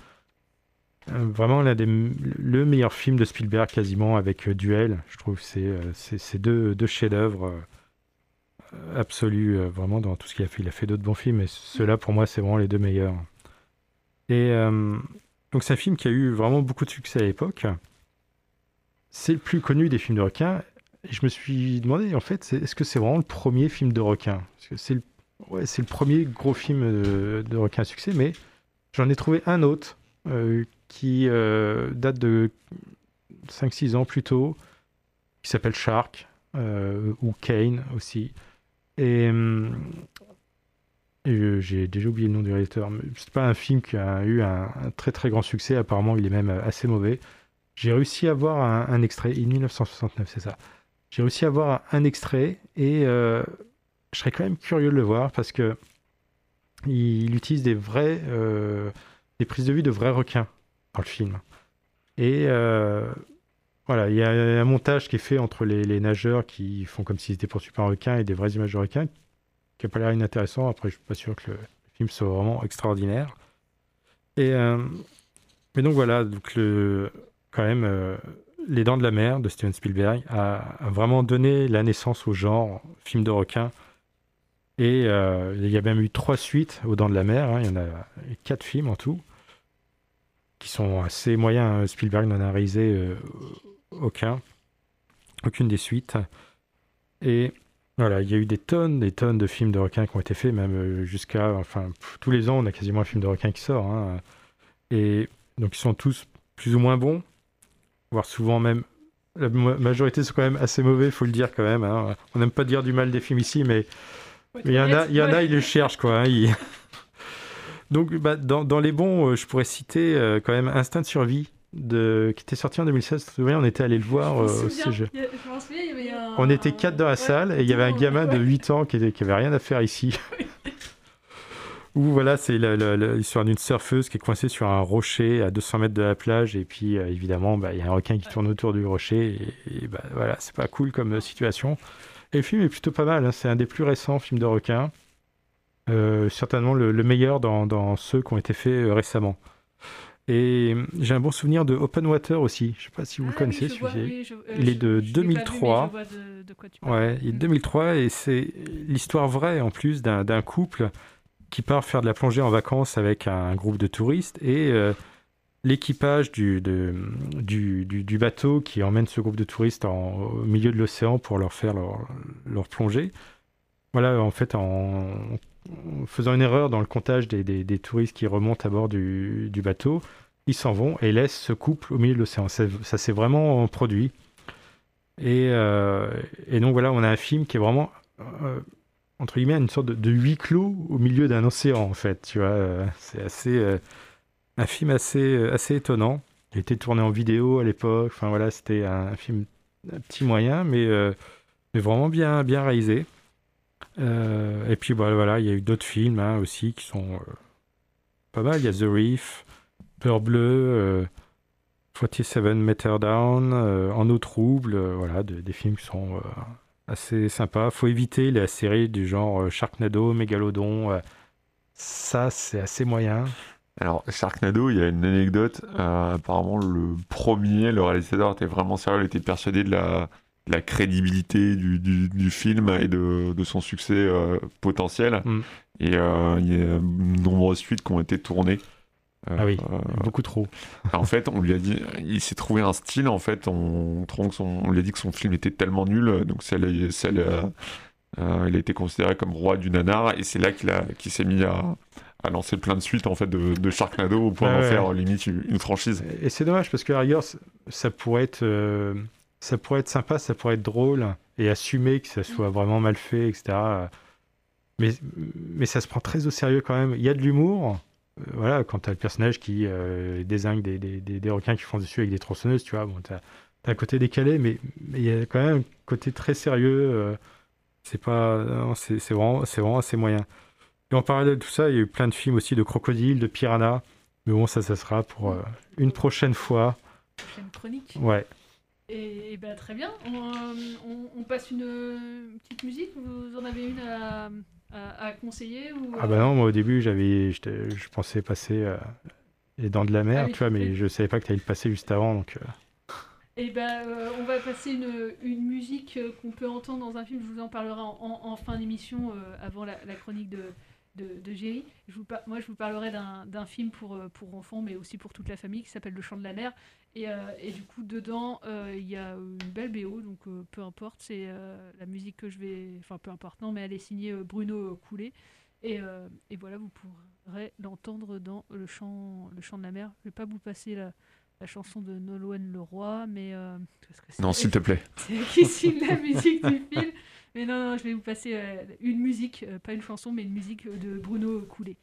vraiment le meilleur film de Spielberg quasiment avec euh, Duel. Je trouve euh, c'est c'est deux, deux chefs-d'œuvre euh, absolus vraiment dans tout ce qu'il a fait. Il a fait d'autres bons films mais ceux-là pour moi c'est vraiment les deux meilleurs. Et donc c'est un film qui a eu vraiment beaucoup de succès à l'époque. C'est le plus connu des films de requins. Et je me suis demandé en fait est-ce que c'est vraiment le premier film de requin parce que c'est Ouais, c'est le premier gros film de, de requin à succès, mais j'en ai trouvé un autre euh, qui euh, date de 5-6 ans plus tôt, qui s'appelle Shark, euh, ou Kane aussi. Et, hum, euh, j'ai déjà oublié le nom du réalisateur, mais c'est pas un film qui a eu un, très très grand succès, apparemment il est même assez mauvais. J'ai réussi à voir un, un extrait, est 1969, c'est ça. J'ai réussi à voir un, extrait et euh, je serais quand même curieux de le voir parce que il utilise des vrais, euh, des prises de vue de vrais requins dans le film. Et euh, voilà, il y a un montage qui est fait entre les, nageurs qui font comme s'ils étaient poursuivis par un requin et des vraies images de requins qui n'a pas l'air inintéressant. Après, je suis pas sûr que le, film soit vraiment extraordinaire. Et euh, mais donc voilà, donc le, quand même, Les Dents de la Mer de Steven Spielberg a, a vraiment donné la naissance au genre film de requin. Et euh, il y a même eu trois suites aux Dents de la Mer. hein. Il y en a quatre films en tout, qui sont assez moyens. hein. Spielberg n'en a réalisé euh, aucun, aucune des suites. Et voilà, il y a eu des tonnes, des tonnes de films de requins qui ont été faits, même euh, jusqu'à, enfin, tous les ans, on a quasiment un film de requin qui sort. hein. Et donc, ils sont tous plus ou moins bons, voire souvent même. La ma- majorité sont quand même assez mauvais, faut le dire quand même. On n'aime pas dire du mal des films ici, mais il y en a, il y en a, ils le cherchent quoi. hein, [laughs] Donc, bah, dans, dans les bons, euh, je pourrais citer euh, quand même Instinct de survie de, qui était sorti en 2016. Tu te souviens, on était allé le voir Je euh, me au CG. il y a- je m'en souviens, il y avait un- On était quatre dans la Ouais, salle et il y avait un gamin de ouais. 8 ans qui, était, qui avait rien à faire ici. [laughs] Où voilà, c'est l'histoire d'une surfeuse qui est coincée sur un rocher à 200 mètres de la plage et puis euh, évidemment bah, il y a un requin qui tourne autour du rocher et, et, bah, voilà, c'est pas cool comme situation. Et le film est plutôt pas mal, hein, c'est un des plus récents films de requins. Euh, certainement le, le meilleur dans, dans ceux qui ont été faits euh, récemment. Et euh, j'ai un bon souvenir de Open Water aussi. Je sais pas si vous le Ah connaissez, vois, oui, je- euh, il est de je l'ai pas vu, mais 2003. je vois de- de quoi tu parles. Ouais, il est de 2003 et c'est l'histoire vraie en plus d'un d'un couple qui part faire de la plongée en vacances avec un groupe de touristes et euh, l'équipage du, du, bateau qui emmène ce groupe de touristes en- au milieu de l'océan pour leur faire leur, leur plongée. Voilà, en fait, en, faisant une erreur dans le comptage des, des- touristes qui remontent à bord du, bateau, ils s'en vont et laissent ce couple au milieu de l'océan. Ça, ça s'est vraiment produit. Et, euh, et donc voilà, on a un film qui est vraiment, euh, entre guillemets, une sorte de, huis clos au milieu d'un océan, en fait. Tu vois, euh, c'est assez, un film assez, euh, assez étonnant. Il été tourné en vidéo à l'époque. Enfin voilà, c'était un, film, un petit moyen, mais, euh, mais vraiment bien, bien réalisé. Euh, et puis bah, voilà, il y a eu d'autres films hein, aussi qui sont pas mal. Il y a The Reef, Peur Bleu, euh, 47 Meter Down, En eau trouble, voilà, de- des films qui sont assez sympas. Faut éviter les séries du genre Sharknado, Megalodon. euh, ça, c'est assez moyen. Alors, Sharknado, il y a une anecdote. euh, apparemment, le premier, le réalisateur était vraiment sérieux. Il était persuadé de la, de la crédibilité du, du- du film et de, de son succès euh, potentiel. Mm. Et euh, il y a de nombreuses suites qui ont été tournées. Ah oui, beaucoup trop. [laughs] en fait, on lui a dit, il s'est trouvé un style. En fait, on, son- on lui a dit que son film était tellement nul, donc ça, l'a- euh, il a été considéré comme roi du nanar, et c'est là qu'il qu'il s'est mis à, à lancer plein de suites en fait de, de Sharknado au point d'en ouais. faire limite une, franchise. Et c'est dommage parce que à rigueur, ça pourrait être, euh, ça pourrait être sympa, ça pourrait être drôle et assumer que ça soit vraiment mal fait, etc. Mais, mais ça se prend très au sérieux quand même. Il y a de l'humour. euh, voilà, quand t'as le personnage qui euh, désingue des, des, des, des requins qui font dessus avec des tronçonneuses, tu vois, bon, t'as as un côté décalé, mais il y a quand même un côté très sérieux. euh, c'est pas, c'est vraiment, c'est vraiment assez moyen. Et en parallèle de tout ça, il y a eu plein de films aussi de crocodiles, de piranhas. Mais bon, ça, ça sera pour euh, une prochaine fois. Prochaine chronique. Ouais. Et, et ben, très bien. On, euh, on- on passe une, euh, petite musique. Vous en avez une à, à- à conseiller ou, Ah bah euh, non, moi au début, j'avais, je pensais passer euh, les dents de la mer, Ah tu vois, mais je savais pas que tu allais le passer juste avant, donc. euh, Eh ben, euh, on va passer une, une musique qu'on peut entendre dans un film. Je vous en parlerai en, en- en fin d'émission, avant la, la chronique de, de, de Géry. Je vous par- moi, je vous parlerai d'un film pour, euh, pour enfants, mais aussi pour toute la famille, qui s'appelle Le Chant de la Mer. Et, euh, et du coup, dedans, euh, il y a une belle BO, donc peu importe, c'est la musique que je vais... Enfin, peu importe, non, mais elle est signée Bruno Coulet. Et, et voilà, vous pourrez l'entendre dans le chant, le chant de la mer. Je vais pas vous passer la, la chanson de Nolwenn Leroy, mais euh, parce que c'est Non, s'il te [laughs] plaît. C'est qui signe la musique du film. [laughs] Mais non, je vais vous passer euh, une musique, euh, pas une chanson, mais une musique euh, de Bruno Coulet.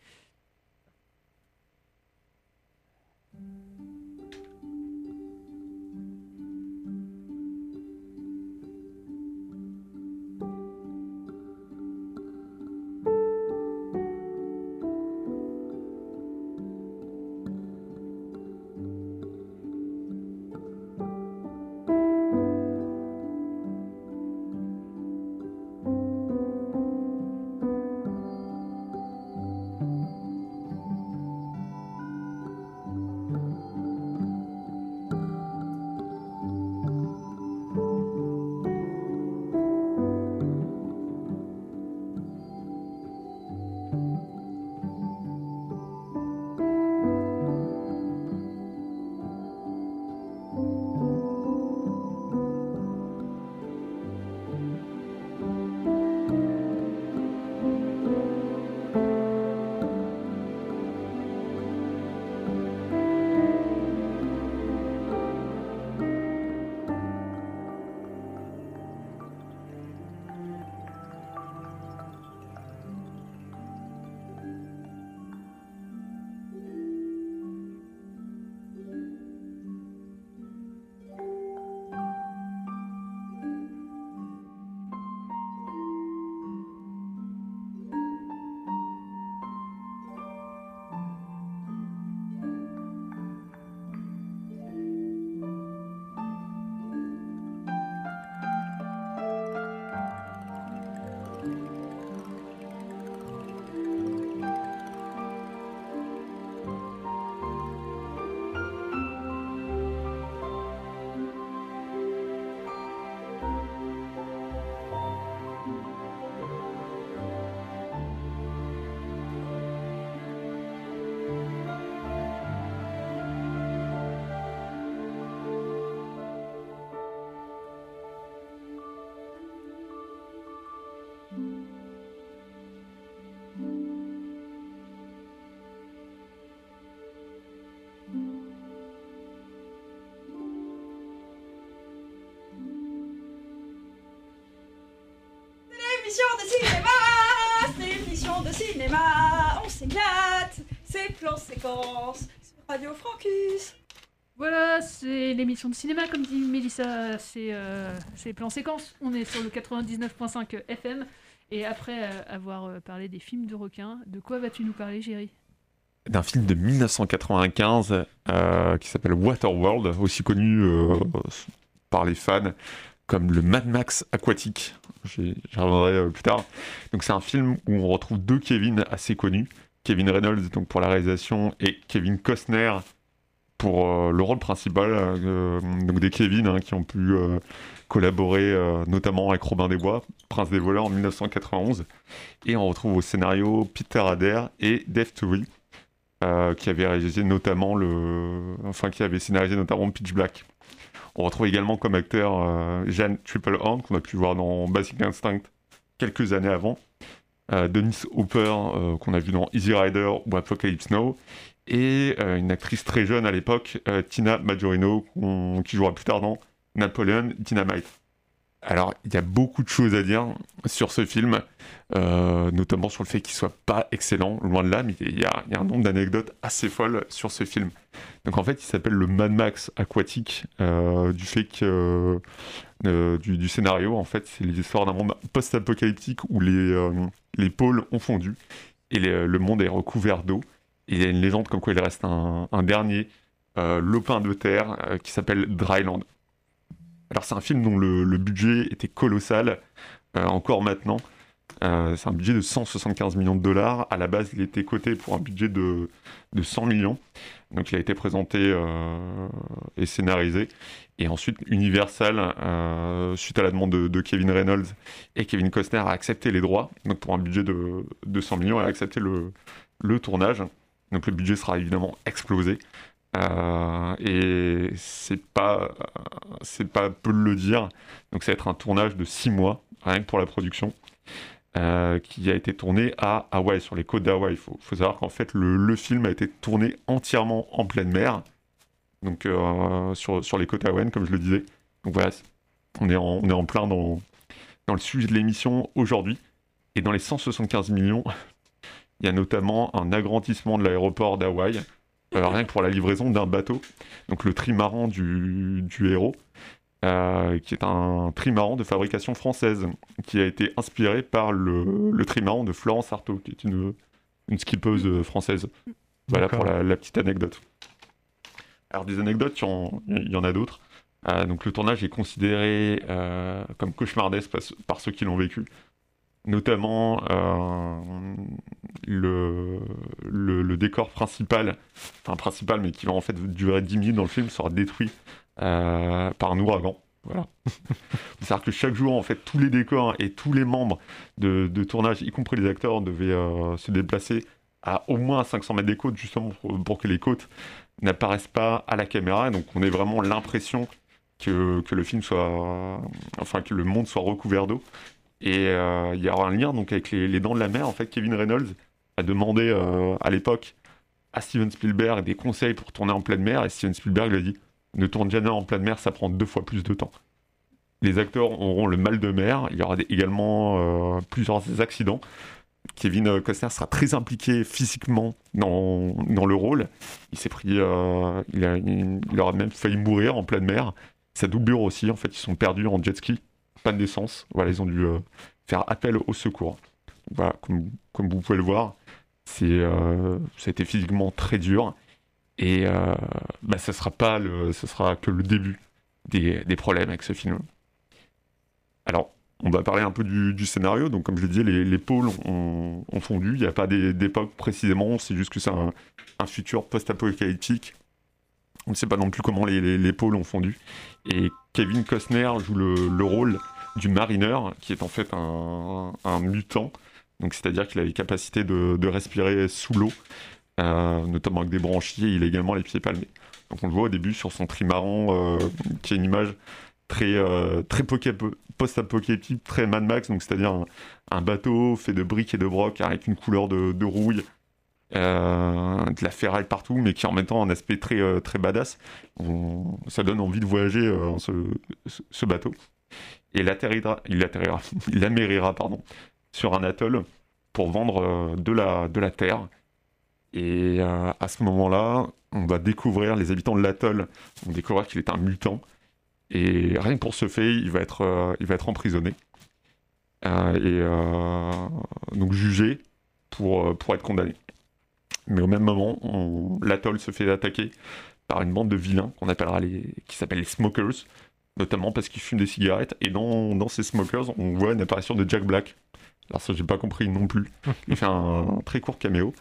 Cinéma, on s'éclate, c'est plan séquence sur Radio Francus. Voilà, c'est l'émission de cinéma, comme dit Mélissa, c'est euh, c'est plan séquence. On est sur le 99.5 FM. Et après euh, avoir euh, parlé des films de requins, de quoi vas-tu nous parler, Géry? D'un film de 1995 euh, qui s'appelle Waterworld, aussi connu euh, par les fans comme le Mad Max aquatique. J'y reviendrai euh, plus tard. Donc c'est un film où on retrouve deux Kevin assez connus. Kevin Reynolds donc pour la réalisation et Kevin Costner pour euh, le rôle principal. euh, donc des Kevin hein, qui ont pu collaborer notamment avec Robin des Bois, Prince des voleurs en 1991. Et on retrouve au scénario Peter Adair et Dave Toury qui avait réalisé notamment le, enfin qui avait scénarisé notamment Pitch Black. On retrouve également comme acteur euh, Jeanne Triplehorn qu'on a pu voir dans Basic Instinct quelques années avant, euh, Dennis Hopper euh, qu'on a vu dans Easy Rider ou Apocalypse Now, et euh, une actrice très jeune à l'époque, euh, Tina Majorino, qui jouera plus tard dans Napoleon Dynamite. Alors, il y a beaucoup de choses à dire sur ce film, euh, notamment sur le fait qu'il soit pas excellent, loin de là, mais il y a, un nombre d'anecdotes assez folles sur ce film. Donc en fait, il s'appelle le Mad Max aquatique, euh, du fait que euh, du, scénario, en fait, c'est l'histoire d'un monde post-apocalyptique où les, les pôles ont fondu et le monde est recouvert d'eau. Et il y a une légende comme quoi il reste un, un dernier lopin de terre qui s'appelle Dryland. Alors c'est un film dont le, budget était colossal, euh, encore maintenant. Euh, c'est un budget de 175 millions de dollars. À la base, il était coté pour un budget de, de 100 millions. Donc il a été présenté euh, et scénarisé. Et ensuite, Universal, suite à la demande de, Kevin Reynolds et Kevin Costner, a accepté les droits. Donc pour un budget de, de 100 millions, elle a accepté le tournage. Donc le budget sera évidemment explosé. Euh, et c'est pas, c'est pas peu de le dire. Donc ça va être un tournage de 6 mois, rien que pour la production, euh, qui a été tourné à Hawaï, sur les côtes d'Hawaï. Il faut, savoir qu'en fait, le, film a été tourné entièrement en pleine mer, donc euh, sur, sur les côtes hawaïennes, comme je le disais. Donc voilà, on est en, on est en plein dans, dans le sujet de l'émission aujourd'hui. Et dans les 175 millions, [laughs] il y a notamment un agrandissement de l'aéroport d'Hawaï, euh, rien que pour la livraison d'un bateau, donc le trimaran du, du héros, euh, qui est un trimaran de fabrication française, qui a été inspiré par le, le trimaran de Florence Artaud, qui est une, une skippeuse française. Voilà pour la, la petite anecdote. Alors des anecdotes, il y en, il y en a d'autres. Euh, donc le tournage est considéré euh, comme cauchemardesque par, par ceux qui l'ont vécu. Notamment euh, le, décor principal, enfin principal mais qui va en fait durer 10 minutes dans le film, sera détruit euh, par un ouragan. Voilà. [laughs] C'est-à-dire que chaque jour, en fait, tous les décors et tous les membres de, tournage, y compris les acteurs, devaient euh, se déplacer à au moins 500 mètres des côtes, justement pour, que les côtes n'apparaissent pas à la caméra. Donc, on ait vraiment l'impression que, que le film soit, enfin, que le monde soit recouvert d'eau. Et euh, il y aura un lien donc avec les, Dents de la Mer. En fait, Kevin Reynolds a demandé euh, à l'époque à Steven Spielberg des conseils pour tourner en pleine mer. Et Steven Spielberg lui a dit ne tourne jamais en pleine mer, ça prend deux fois plus de temps. Les acteurs auront le mal de mer. Il y aura également euh, plusieurs accidents. Kevin Costner sera très impliqué physiquement dans, dans le rôle. Il s'est pris, il, a, aura même failli mourir en pleine mer. Sa doublure aussi, en fait, ils sont perdus en jet ski, panne d'essence. Voilà, ils ont dû euh, faire appel au secours. Comme, vous pouvez le voir, c'est, euh, ça a été physiquement très dur. Et euh, bah, ça sera pas le, sera que le début des, problèmes avec ce film. Alors, on va parler un peu du, scénario. Donc, comme je l'ai dit, les, les pôles ont, fondu. Il n'y a pas d'époque précisément. C'est juste que c'est un, futur post-apocalyptique. On ne sait pas non plus comment les, les- les pôles ont fondu. Et Kevin Costner joue le, le rôle du marineur, qui est en fait un, mutant. Donc, c'est-à-dire qu'il a les capacités de, respirer sous l'eau, euh, notamment avec des branchies. Il a également les pieds palmés. Donc, on le voit au début sur son trimaran, euh, qui est une image très, euh, très poca- post-apocalyptique, très Mad Max, donc c'est-à-dire un, un bateau fait de briques et de broc avec une couleur de, rouille, euh, de la ferraille partout, mais qui en même temps un aspect très, très badass. Ça donne envie de voyager ce bateau. Et il atterrira, il [laughs] pardon, sur un atoll pour vendre euh, de, la, de la terre. Et euh, à ce moment-là, on va découvrir, les habitants de l'atoll vont découvrir qu'il est un mutant. Et rien que pour ce fait, il va être, euh, il va être emprisonné. Et donc jugé pour, pour être condamné. Mais au même moment, l'atoll se fait attaquer par une bande de vilains qu'on appellera les, qui s'appellent les smokers, notamment parce qu'ils fument des cigarettes. Et dans, dans ces smokers, on voit une apparition de Jack Black. Alors ça, j'ai pas compris non plus. [laughs] Il fait un, un très court caméo.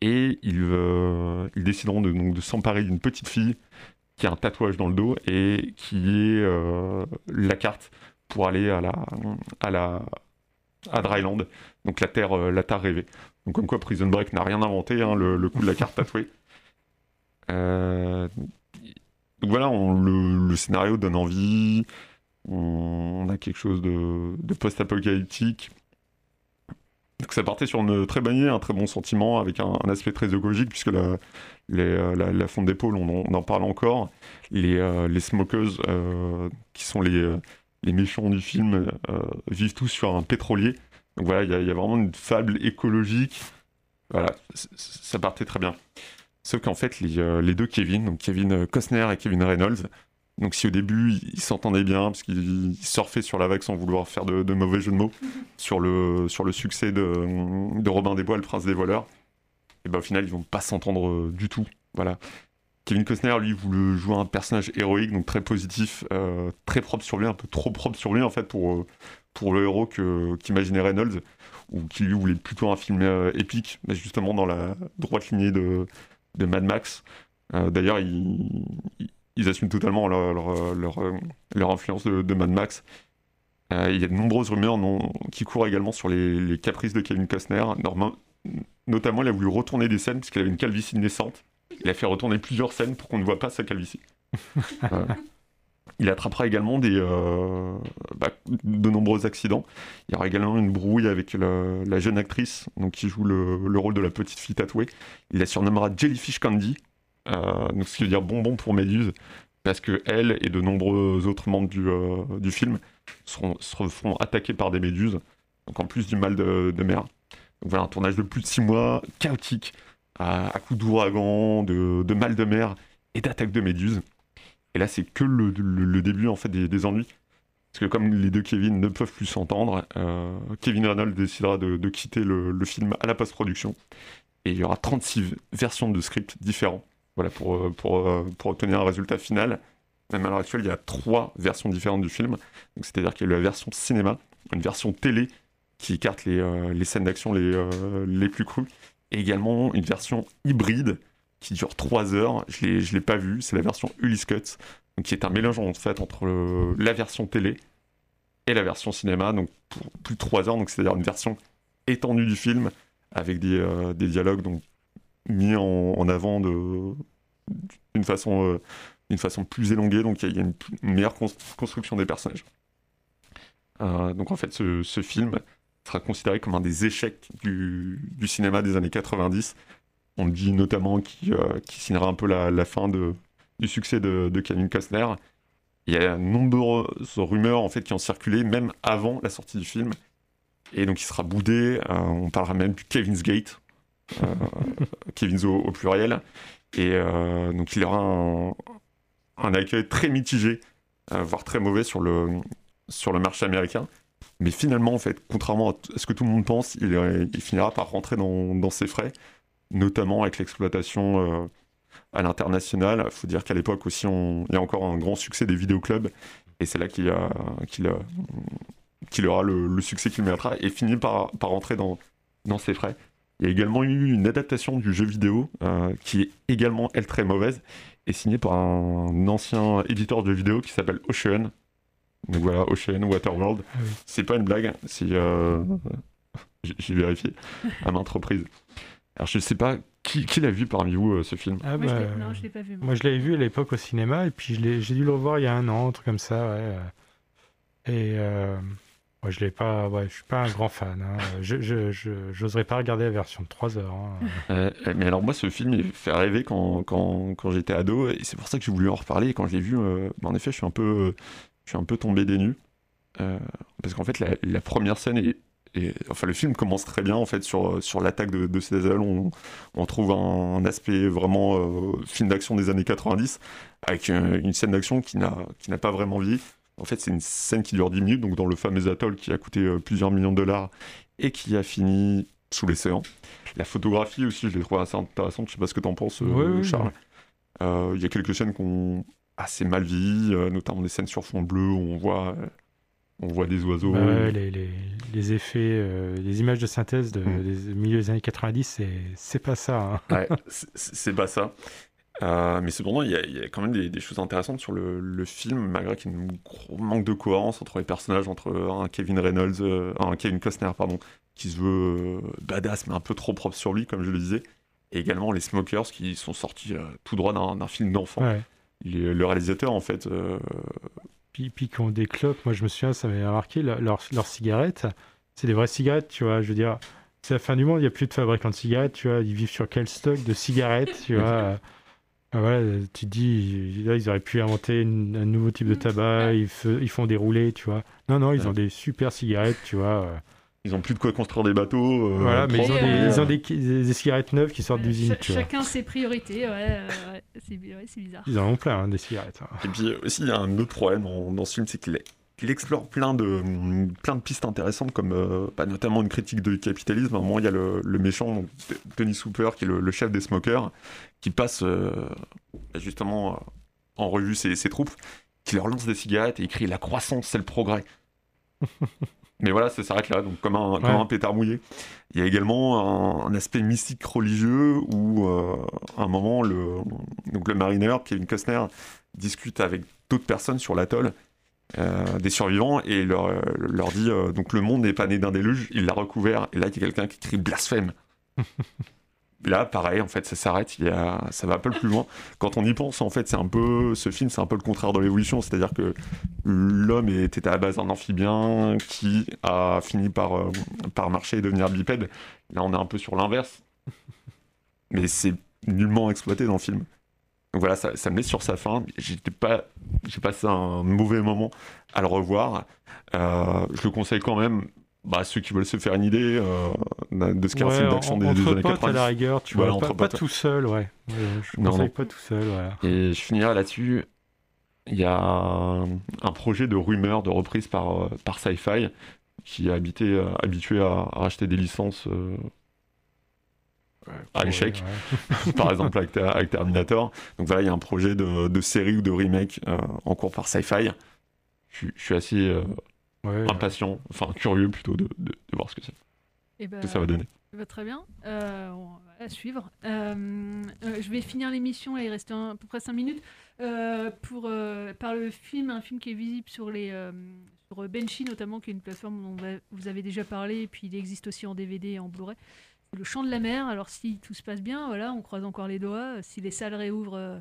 Et ils, euh, ils décideront de, donc, de s'emparer d'une petite fille qui a un tatouage dans le dos et qui est euh, la carte pour aller à la, à la à Dryland, donc la terre, euh, la terre rêvée. Donc comme quoi Prison Break n'a rien inventé, hein, le, le coup de la carte tatouée. [laughs] Euh, donc voilà, le, scénario donne envie. On, a quelque chose de, post-apocalyptique. Donc ça partait sur une très bonne idée, un très bon sentiment, avec un, aspect très écologique, puisque la, euh, fonte d'épaule, on, on en parle encore. Les, euh, euh, qui sont les, euh, les méchants du film, vivent tous sur un pétrolier. Donc voilà, il y, y a vraiment une fable écologique. Voilà, ça partait très bien. Sauf qu'en fait, les, euh, les deux Kevin, donc Kevin Costner et Kevin Reynolds, donc si au début ils s'entendaient bien, parce qu'ils surfaient sur la vague sans vouloir faire de, de mauvais jeux de mots, [laughs] sur le, sur le succès de, de Robin des Bois, le prince des voleurs, et ben au final ils vont pas s'entendre euh, du tout. Voilà. Kevin Costner, lui, voulait jouer un personnage héroïque, donc très positif, euh, très propre sur lui, un peu trop propre sur lui en fait pour, euh, pour le héros qu'imaginait Reynolds, ou qui lui voulait plutôt un film euh, épique, mais justement dans la droite lignée de, de Mad Max. Euh, D'ailleurs, ils, assument totalement leur, leur, leur, leur influence de, de Mad Max. Euh, il y a de nombreuses rumeurs non, qui courent également sur les, les caprices de Kevin Costner. Notamment, il a voulu retourner des scènes puisqu'il avait une calvitie naissante. Il a fait retourner plusieurs scènes pour qu'on ne voit pas sa calvitie. [laughs] Il attrapera également des, euh, bah, de nombreux accidents. Il y aura également une brouille avec la, jeune actrice donc, qui joue le, le rôle de la petite fille tatouée. Il la surnommera Jellyfish Candy, euh, donc ce qui veut dire bonbon pour Méduse, parce que elle et de nombreux autres membres du, euh, du film seront, se feront attaquer par des méduses, donc en plus du mal de, mer. Donc voilà, un tournage de plus de six mois, chaotique, à, coups d'ouragan, de, de mal de mer et d'attaques de méduses. Et là, c'est que le, début en fait des, ennuis. Parce que comme les deux Kevin ne peuvent plus s'entendre, euh, Kevin Reynolds décidera de, quitter le, film à la post-production. Et il y aura 36 versions de scripts différents voilà, pour, euh, pour, euh, pour obtenir un résultat final. Même à l'heure actuelle, il y a trois versions différentes du film. C'est-à-dire qu'il y a la version cinéma, une version télé qui écarte les, les scènes d'action les, les plus crues, et également une version hybride qui dure 3 heures. Je ne l'ai pas vue, c'est la version Ulysse Cut, qui est un mélange en fait entre la version télé et la version cinéma, donc pour plus de 3 heures, donc c'est-à-dire une version étendue du film avec des, euh, des dialogues donc, mis en, en avant d'une façon, euh, façon plus élongée, donc il y, a- une, meilleure cons- construction des personnages. Euh, donc en fait, ce, film sera considéré comme un des échecs du cinéma des années 90. On dit notamment qu'il euh, qu'il signera un peu la, la fin de, du succès de, Kevin Costner. Il y a nombreuses rumeurs en fait qui ont circulé même avant la sortie du film. Et donc il sera boudé. euh, on parlera même du Kevin's Gate. Euh, [laughs] Kevin's au, au pluriel. Et euh, donc il aura un, un accueil très mitigé, euh, voire très mauvais sur le, sur le marché américain. Mais finalement, en fait, contrairement à ce que tout le monde pense, il, euh, finira par rentrer dans ses frais, notamment avec l'exploitation euh, à l'international. Il faut dire qu'à l'époque aussi, on- il y a encore un grand succès des vidéoclubs, et c'est là qu'il a- qu'il a- qu'il aura le, le succès qu'il méritera, et finit par, par rentrer dans, dans ses frais. Il y a également eu une adaptation du jeu vidéo euh, qui est également, elle, très mauvaise, et signée par un ancien éditeur de jeux vidéo qui s'appelle Ocean. Donc voilà, Ocean, Waterworld. C'est pas une blague, c'est. euh, j'ai- J'ai vérifié à maintes reprises. Alors je sais pas qui, qui l'a vu parmi vous euh, ce film Ah Moi, je bah, l'ai- non, je l'ai pas vu, moi. Moi, je l'avais vu à l'époque au cinéma, et puis j'ai dû le revoir il y a un an, un truc comme ça, ouais. euh. Et euh, moi, je l'ai pas, ouais, je suis pas un grand fan. hein. Je, j'oserais pas regarder la version de 3 heures. hein. Euh, mais alors moi ce film il me fait rêver quand, quand, quand j'étais ado et c'est pour ça que j'ai voulu en reparler et quand je l'ai vu euh, bah, en effet je suis un peu je suis un peu tombé des nues Euh, parce qu'en fait la, la première scène est, et enfin le film commence très bien en fait sur, sur l'attaque de, de ces ailes. On, on trouve un, un aspect vraiment euh, film d'action des années 90 avec une, une scène d'action qui n'a qui n'a pas vraiment vie. En fait, c'est une scène qui dure 10 minutes, donc dans le fameux atoll qui a coûté euh, plusieurs millions de dollars et qui a fini sous l'océan. La photographie aussi, je l'ai trouvé assez intéressante. Je sais pas ce que t'en penses, euh, Charles. Euh, Il y a quelques scènes qu'on assez mal vieillies, euh, notamment des scènes sur fond bleu où on voit, euh, on voit des oiseaux. Bah les, les- les effets, euh, les images de synthèse de, Mm. des milieux des années 90, c'est- c'est pas ça. hein. Ouais, [laughs] c'est- pas ça. Euh, mais cependant, il y, a- il y a quand même des, des choses intéressantes sur le, le film, malgré qu'il y ait un gros manque de cohérence entre les personnages, entre un Kevin Reynolds, euh, un Kevin Costner, pardon, qui se veut badass, mais un peu trop propre sur lui, comme je le disais, et également les Smokers qui sont sortis euh, tout droit d'un film d'enfant. Ouais. Le réalisateur, en fait, euh, Puis, puis qui ont des clopes, moi je me souviens, ça m'avait marqué, leur- leurs cigarettes, c'est des vraies cigarettes, tu vois. Je veux dire, c'est la fin du monde, il n'y a plus de fabricants de cigarettes, tu vois. Ils vivent sur quel stock de cigarettes, tu vois. euh, [laughs] ah, voilà, tu te dis, là, ils auraient pu inventer une- un nouveau type de tabac, ils, font des roulés, tu vois. Non, non, ils ont des super cigarettes, tu vois. Ils ont plus de quoi construire des bateaux. euh, Voilà, mais ils ont, des, euh, ils ont des, des- des cigarettes neuves qui sortent d'usine, tu vois. chacun ses priorités, ouais, euh, ouais, c'est ouais, bizarre. Ils en ont plein, hein, des cigarettes. hein. Et puis aussi, il y a un autre problème dans, dans ce film, c'est qu'il explore plein de, plein de pistes intéressantes, comme euh, bah, notamment une critique du capitalisme. À un moment, il y a le, le méchant, donc, Tony Super, qui est le, le chef des smokers, qui passe euh, bah, justement en revue ses, ses troupes, qui leur lance des cigarettes et il crie La croissance, c'est le progrès. [laughs] Mais voilà, ça s'arrête là, donc comme un, comme un pétard mouillé. Il y a également un, un aspect mystique religieux où, euh, à un moment, le, donc le marineur, Kevin Costner, discute avec d'autres personnes sur l'atoll, euh, des survivants, et leur, euh, leur dit euh, donc le monde n'est pas né d'un déluge, il l'a recouvert. Et là, il y a quelqu'un qui crie blasphème. [laughs] Là, pareil, en fait, ça s'arrête, a... ça va un peu plus loin. Quand on y pense, en fait, c'est un peu, ce film, c'est un peu le contraire de l'évolution, c'est-à-dire que l'homme était à la base un amphibien qui a fini par, euh, par marcher et devenir bipède. Là, on est un peu sur l'inverse, mais c'est nullement exploité dans le film. Donc voilà, ça, ça me met sur sa fin. J'étais pas, j'ai passé un mauvais moment à le revoir. Euh, je le conseille quand même bah, ceux qui veulent se faire une idée euh, de ce qu'est un Ouais, film d'action en- des, des années potes, 90. à la rigueur, tu Voilà, vois, pas, pas tout seul, ouais. Ouais, je Non, conseille non. pas tout seul, voilà. Et je finirai là-dessus. Il y a un, un projet de rumeur de reprise par, euh, par Sci-Fi qui est habité, euh, habitué à, à racheter des licences euh, à l'échec, [laughs] par exemple avec, Ter- avec Terminator. Donc voilà, il y a un projet de, de série ou de remake euh, en cours par Sci-Fi. Je, suis- je suis assez Ouais, impatient, enfin curieux plutôt de, de- de voir ce que, c'est, Eh ben, que ça va donner. eh ben, très bien. Euh, on va suivre. Euh, euh, je vais finir l'émission, il reste un- à peu près 5 minutes, euh, pour, euh, par le film, un film qui est visible sur, les, euh, sur Benchy notamment, qui est une plateforme dont vous avez déjà parlé, et puis il existe aussi en DVD et en Blu-ray. Le Chant de la Mer. Alors si tout se passe bien, voilà, on croise encore les doigts. Si les salles réouvrent euh,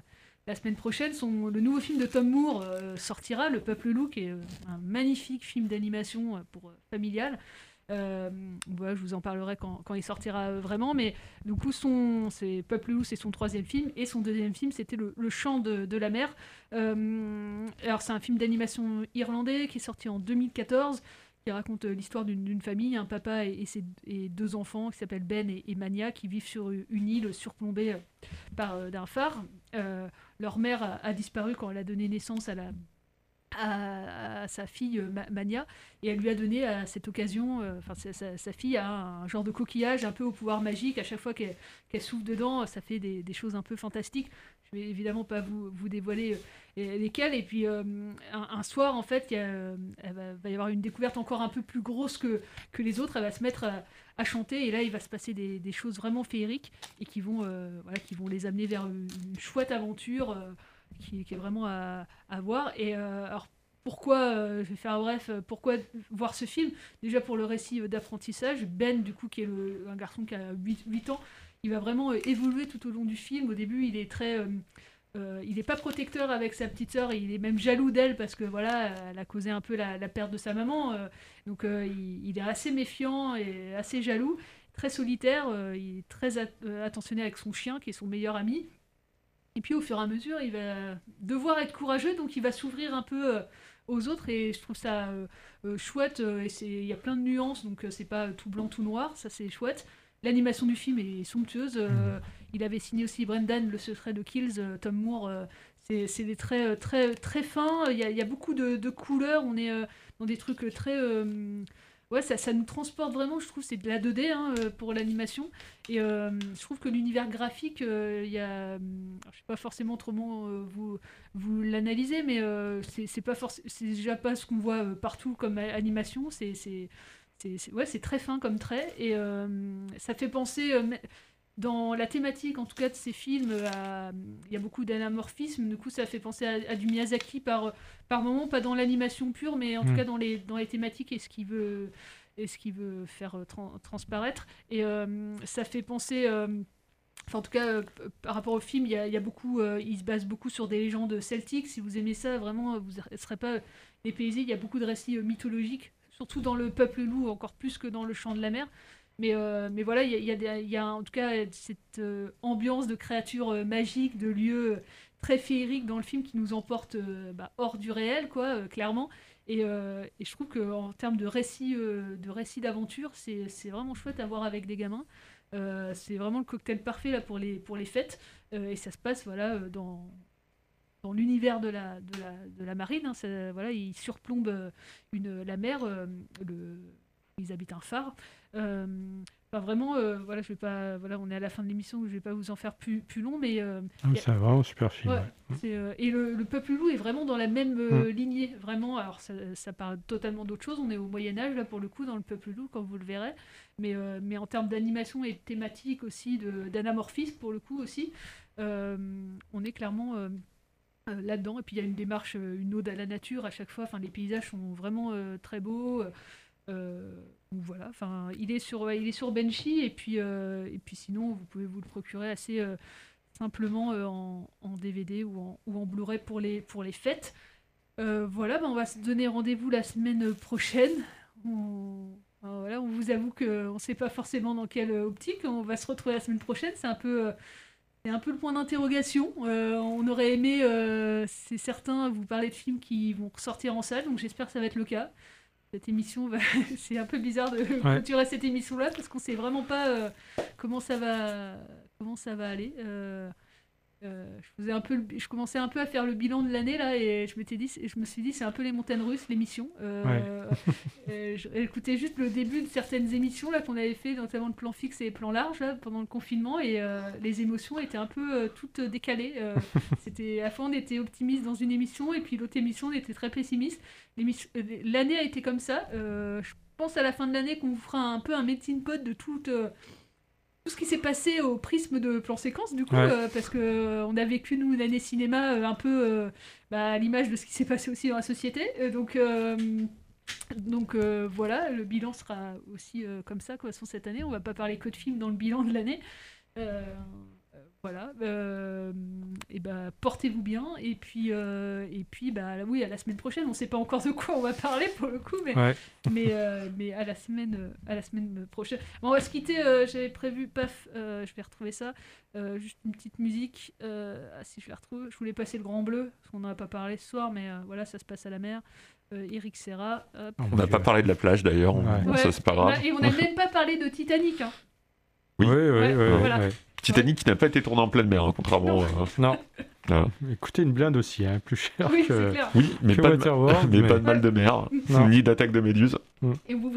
la semaine prochaine, le nouveau film de Tom Moore euh, sortira, Le Peuple Loup, qui est euh, un magnifique film d'animation euh, pour familial. Euh, je vous en parlerai quand, il sortira vraiment, mais du coup, Peuple Loup, c'est son troisième film, et son deuxième film, c'était le, Chant de, la mer. Alors, c'est un film d'animation irlandais qui est sorti en 2014, qui raconte euh, l'histoire d'une famille, un papa et, ses, deux enfants qui s'appellent Ben et, Mania, qui vivent sur une île surplombée euh, par euh, d'un phare. Leur mère a, disparu quand elle a donné naissance à sa fille Ma- Mania et elle lui a donné à cette occasion, enfin sa, fille a un, genre de coquillage un peu au pouvoir magique. À chaque fois qu'elle souffle dedans, ça fait des choses un peu fantastiques. Je vais évidemment pas vous, vous dévoiler euh, lesquelles. Et puis euh, un, soir, en fait, il euh, va, y avoir une découverte encore un peu plus grosse que, que les autres. Elle va se mettre à, chanter et là, il va se passer des, choses vraiment féeriques et qui vont, voilà, qui vont les amener vers une, chouette aventure. qui, est vraiment à, voir. Et alors, pourquoi, je vais faire bref, pourquoi voir ce film? Déjà pour le récit d'apprentissage. Ben, du coup, qui est un garçon qui a 8, 8 ans, il va vraiment euh, évoluer tout au long du film. Au début, il est très. euh, euh, il n'est pas protecteur avec sa petite sœur, il est même jaloux d'elle parce que voilà, elle a causé un peu la, perte de sa maman. donc il, est assez méfiant et assez jaloux, très solitaire. il est très at- attentionné avec son chien qui est son meilleur ami. Et puis au fur et à mesure, il va devoir être courageux, donc il va s'ouvrir un peu aux autres et je trouve ça chouette et il y a plein de nuances donc c'est pas tout blanc tout noir ça c'est chouette l'animation du film est somptueuse euh, il avait signé aussi Brendan le secret de Kills euh, Tom Moore euh, c'est des traits très très fins il y a, il y a beaucoup de, de couleurs on est dans des trucs très ouais ça, ça nous transporte vraiment je trouve c'est de la 2D hein, pour l'animation et je trouve que l'univers graphique il y a alors, je sais pas forcément euh, vous vous l'analysez mais c'est pas c'est déjà pas ce qu'on voit partout comme animation c'est c'est ouais très fin comme trait et euh, ça fait penser euh, dans la thématique en tout cas de ces films à- il y a beaucoup d'anamorphisme du coup ça fait penser à, à du Miyazaki par par moment pas dans l'animation pure mais en tout Mm. cas dans les dans les thématiques et ce qu'il veut et ce qu'il veut faire euh, tran- transparaître et euh, ça fait penser euh, Enfin, en tout cas, euh, par rapport au film, il y a, il y a beaucoup, euh, il se base beaucoup sur des légendes celtiques. Si vous aimez ça, vraiment, vous ne serez pas dépaysé. Il y a beaucoup de récits euh, mythologiques, surtout dans le peuple loup, encore plus que dans le chant de la mer. Mais, euh, mais voilà, il y a, en tout cas cette euh, ambiance de créatures euh, magiques, de lieux très féeriques dans le film qui nous emporte bah, hors du réel, quoi, clairement. Et, je trouve qu'en termes de récits d'aventure, c'est vraiment chouette à voir avec des gamins. C'est vraiment le cocktail parfait là pour les pour les fêtes et ça se passe voilà dans dans l'univers de la, de la de la marine hein. Ça- voilà ils surplombent euh, une la mer euh, le ils habitent un phare Euh, vraiment euh, voilà je vais pas voilà on est à la fin de l'émission je vais pas vous en faire plus plus long mais c'est vraiment super film. Ouais, ouais. c'est, et le, le peuple loup est vraiment dans la même Mm. lignée, vraiment. Alors ça, ça parle totalement d'autre chose. On est au Moyen Âge là pour le coup dans le peuple loup, comme vous le verrez. Mais, mais en termes d'animation et de thématique aussi, de, d'anamorphisme pour le coup aussi, on est clairement euh, là-dedans. Et puis il y a une démarche, euh, une ode à la nature à chaque fois. Enfin, les paysages sont vraiment euh, très beaux. Voilà, enfin, il est sur, il est sur Benchy et puis et puis sinon vous pouvez vous le procurer assez simplement en, DVD ou en, Blu-ray pour les pour les fêtes. Voilà, ben, on va se donner rendez-vous la semaine prochaine. On, ben, voilà, on vous avoue qu'on ne sait pas forcément dans quelle optique. On va se retrouver la semaine prochaine. C'est un peu c'est un peu le point d'interrogation. Euh, on aurait aimé, euh, c'est certain, vous parler de films qui vont ressortir en salle, donc j'espère que ça va être le cas. Cette émission, va... [laughs] c'est un peu bizarre de clôturer cette émission-là parce qu'on sait vraiment pas euh, comment ça va, comment ça va aller. Euh, euh, je faisais un peu, le- je commençais un peu à faire le bilan de l'année là et je m'étais dit, je me suis dit c'est un peu les montagnes russes l'émission. Euh, [laughs] euh, je- J'écoutais juste le début de certaines émissions là qu'on avait fait, notamment le plan fixe et les plans larges là pendant le confinement et euh, les émotions étaient un peu euh, toutes décalées. Euh, [laughs] C'était à la fois on était optimiste dans une émission et puis l'autre émission on était très pessimiste. Euh, L'année a été comme ça. Euh, je pense à la fin de l'année qu'on vous fera un peu un melting pot de toute euh, tout ce qui s'est passé au prisme de plan séquence du coup Ouais. euh, parce que euh, on a vécu nous une année cinéma euh, un peu bah, à l'image de ce qui s'est passé aussi dans la société donc donc euh, voilà le bilan sera aussi euh, comme ça quoi. De toute façon, cette année on va pas parler que de films dans le bilan de l'année euh, voilà euh, et bah portez-vous bien et puis euh, et puis bah oui à la semaine prochaine on sait pas encore de quoi on va parler pour le coup mais Ouais. [laughs] mais euh, mais à la semaine à la semaine prochaine bon, on va se quitter euh, j'avais prévu paf euh, je vais retrouver ça Euh, juste une petite musique euh, ah, si je la retrouve je voulais passer le grand bleu parce qu'on n'en a pas parlé ce soir mais euh, voilà ça se passe à la mer Euh, Eric Serra hop. On n'a pas parlé de la plage d'ailleurs, Ouais. ça c'est pas Et on a- grave. et on n'a même pas parlé de Titanic hein. Oui, oui, oui, oui, voilà. ouais. Titanic qui n'a pas été tourné en pleine mer, hein, contrairement. euh, Non. [laughs] voilà. Écoutez, une blinde aussi, hein, plus cher Oui, que. c'est clair. Oui, mais, que pas de, mais pas de mal de mer, Non. ni d'attaque de méduse. Et on vous,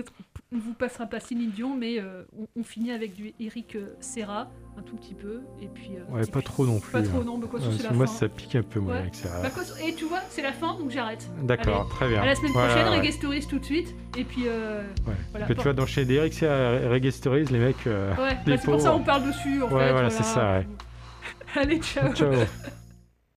on vous passera pas Céline Dion, mais euh, on, on finit avec du Eric euh, Serra, un tout petit peu. Et puis, euh, Ouais, et pas puis- trop non plus. Pas trop, hein. non, mais quoi, Ouais, la moi, fin. ça pique un peu, moi, Ouais. avec ça. Bah, quoi, et tu vois, c'est la fin, donc j'arrête. D'accord, très bien. À la semaine Voilà, prochaine, ouais. Reggae Stories tout de suite. Et puis, euh, Ouais. voilà. que tu vois, d'enchaîner d'Eric, c'est à Reggae Stories, les mecs. euh, Ouais, bah, c'est pour ça qu'on parle dessus, en Ouais, fait. voilà, c'est ça, ouais. Allez, ciao. Ciao. [laughs]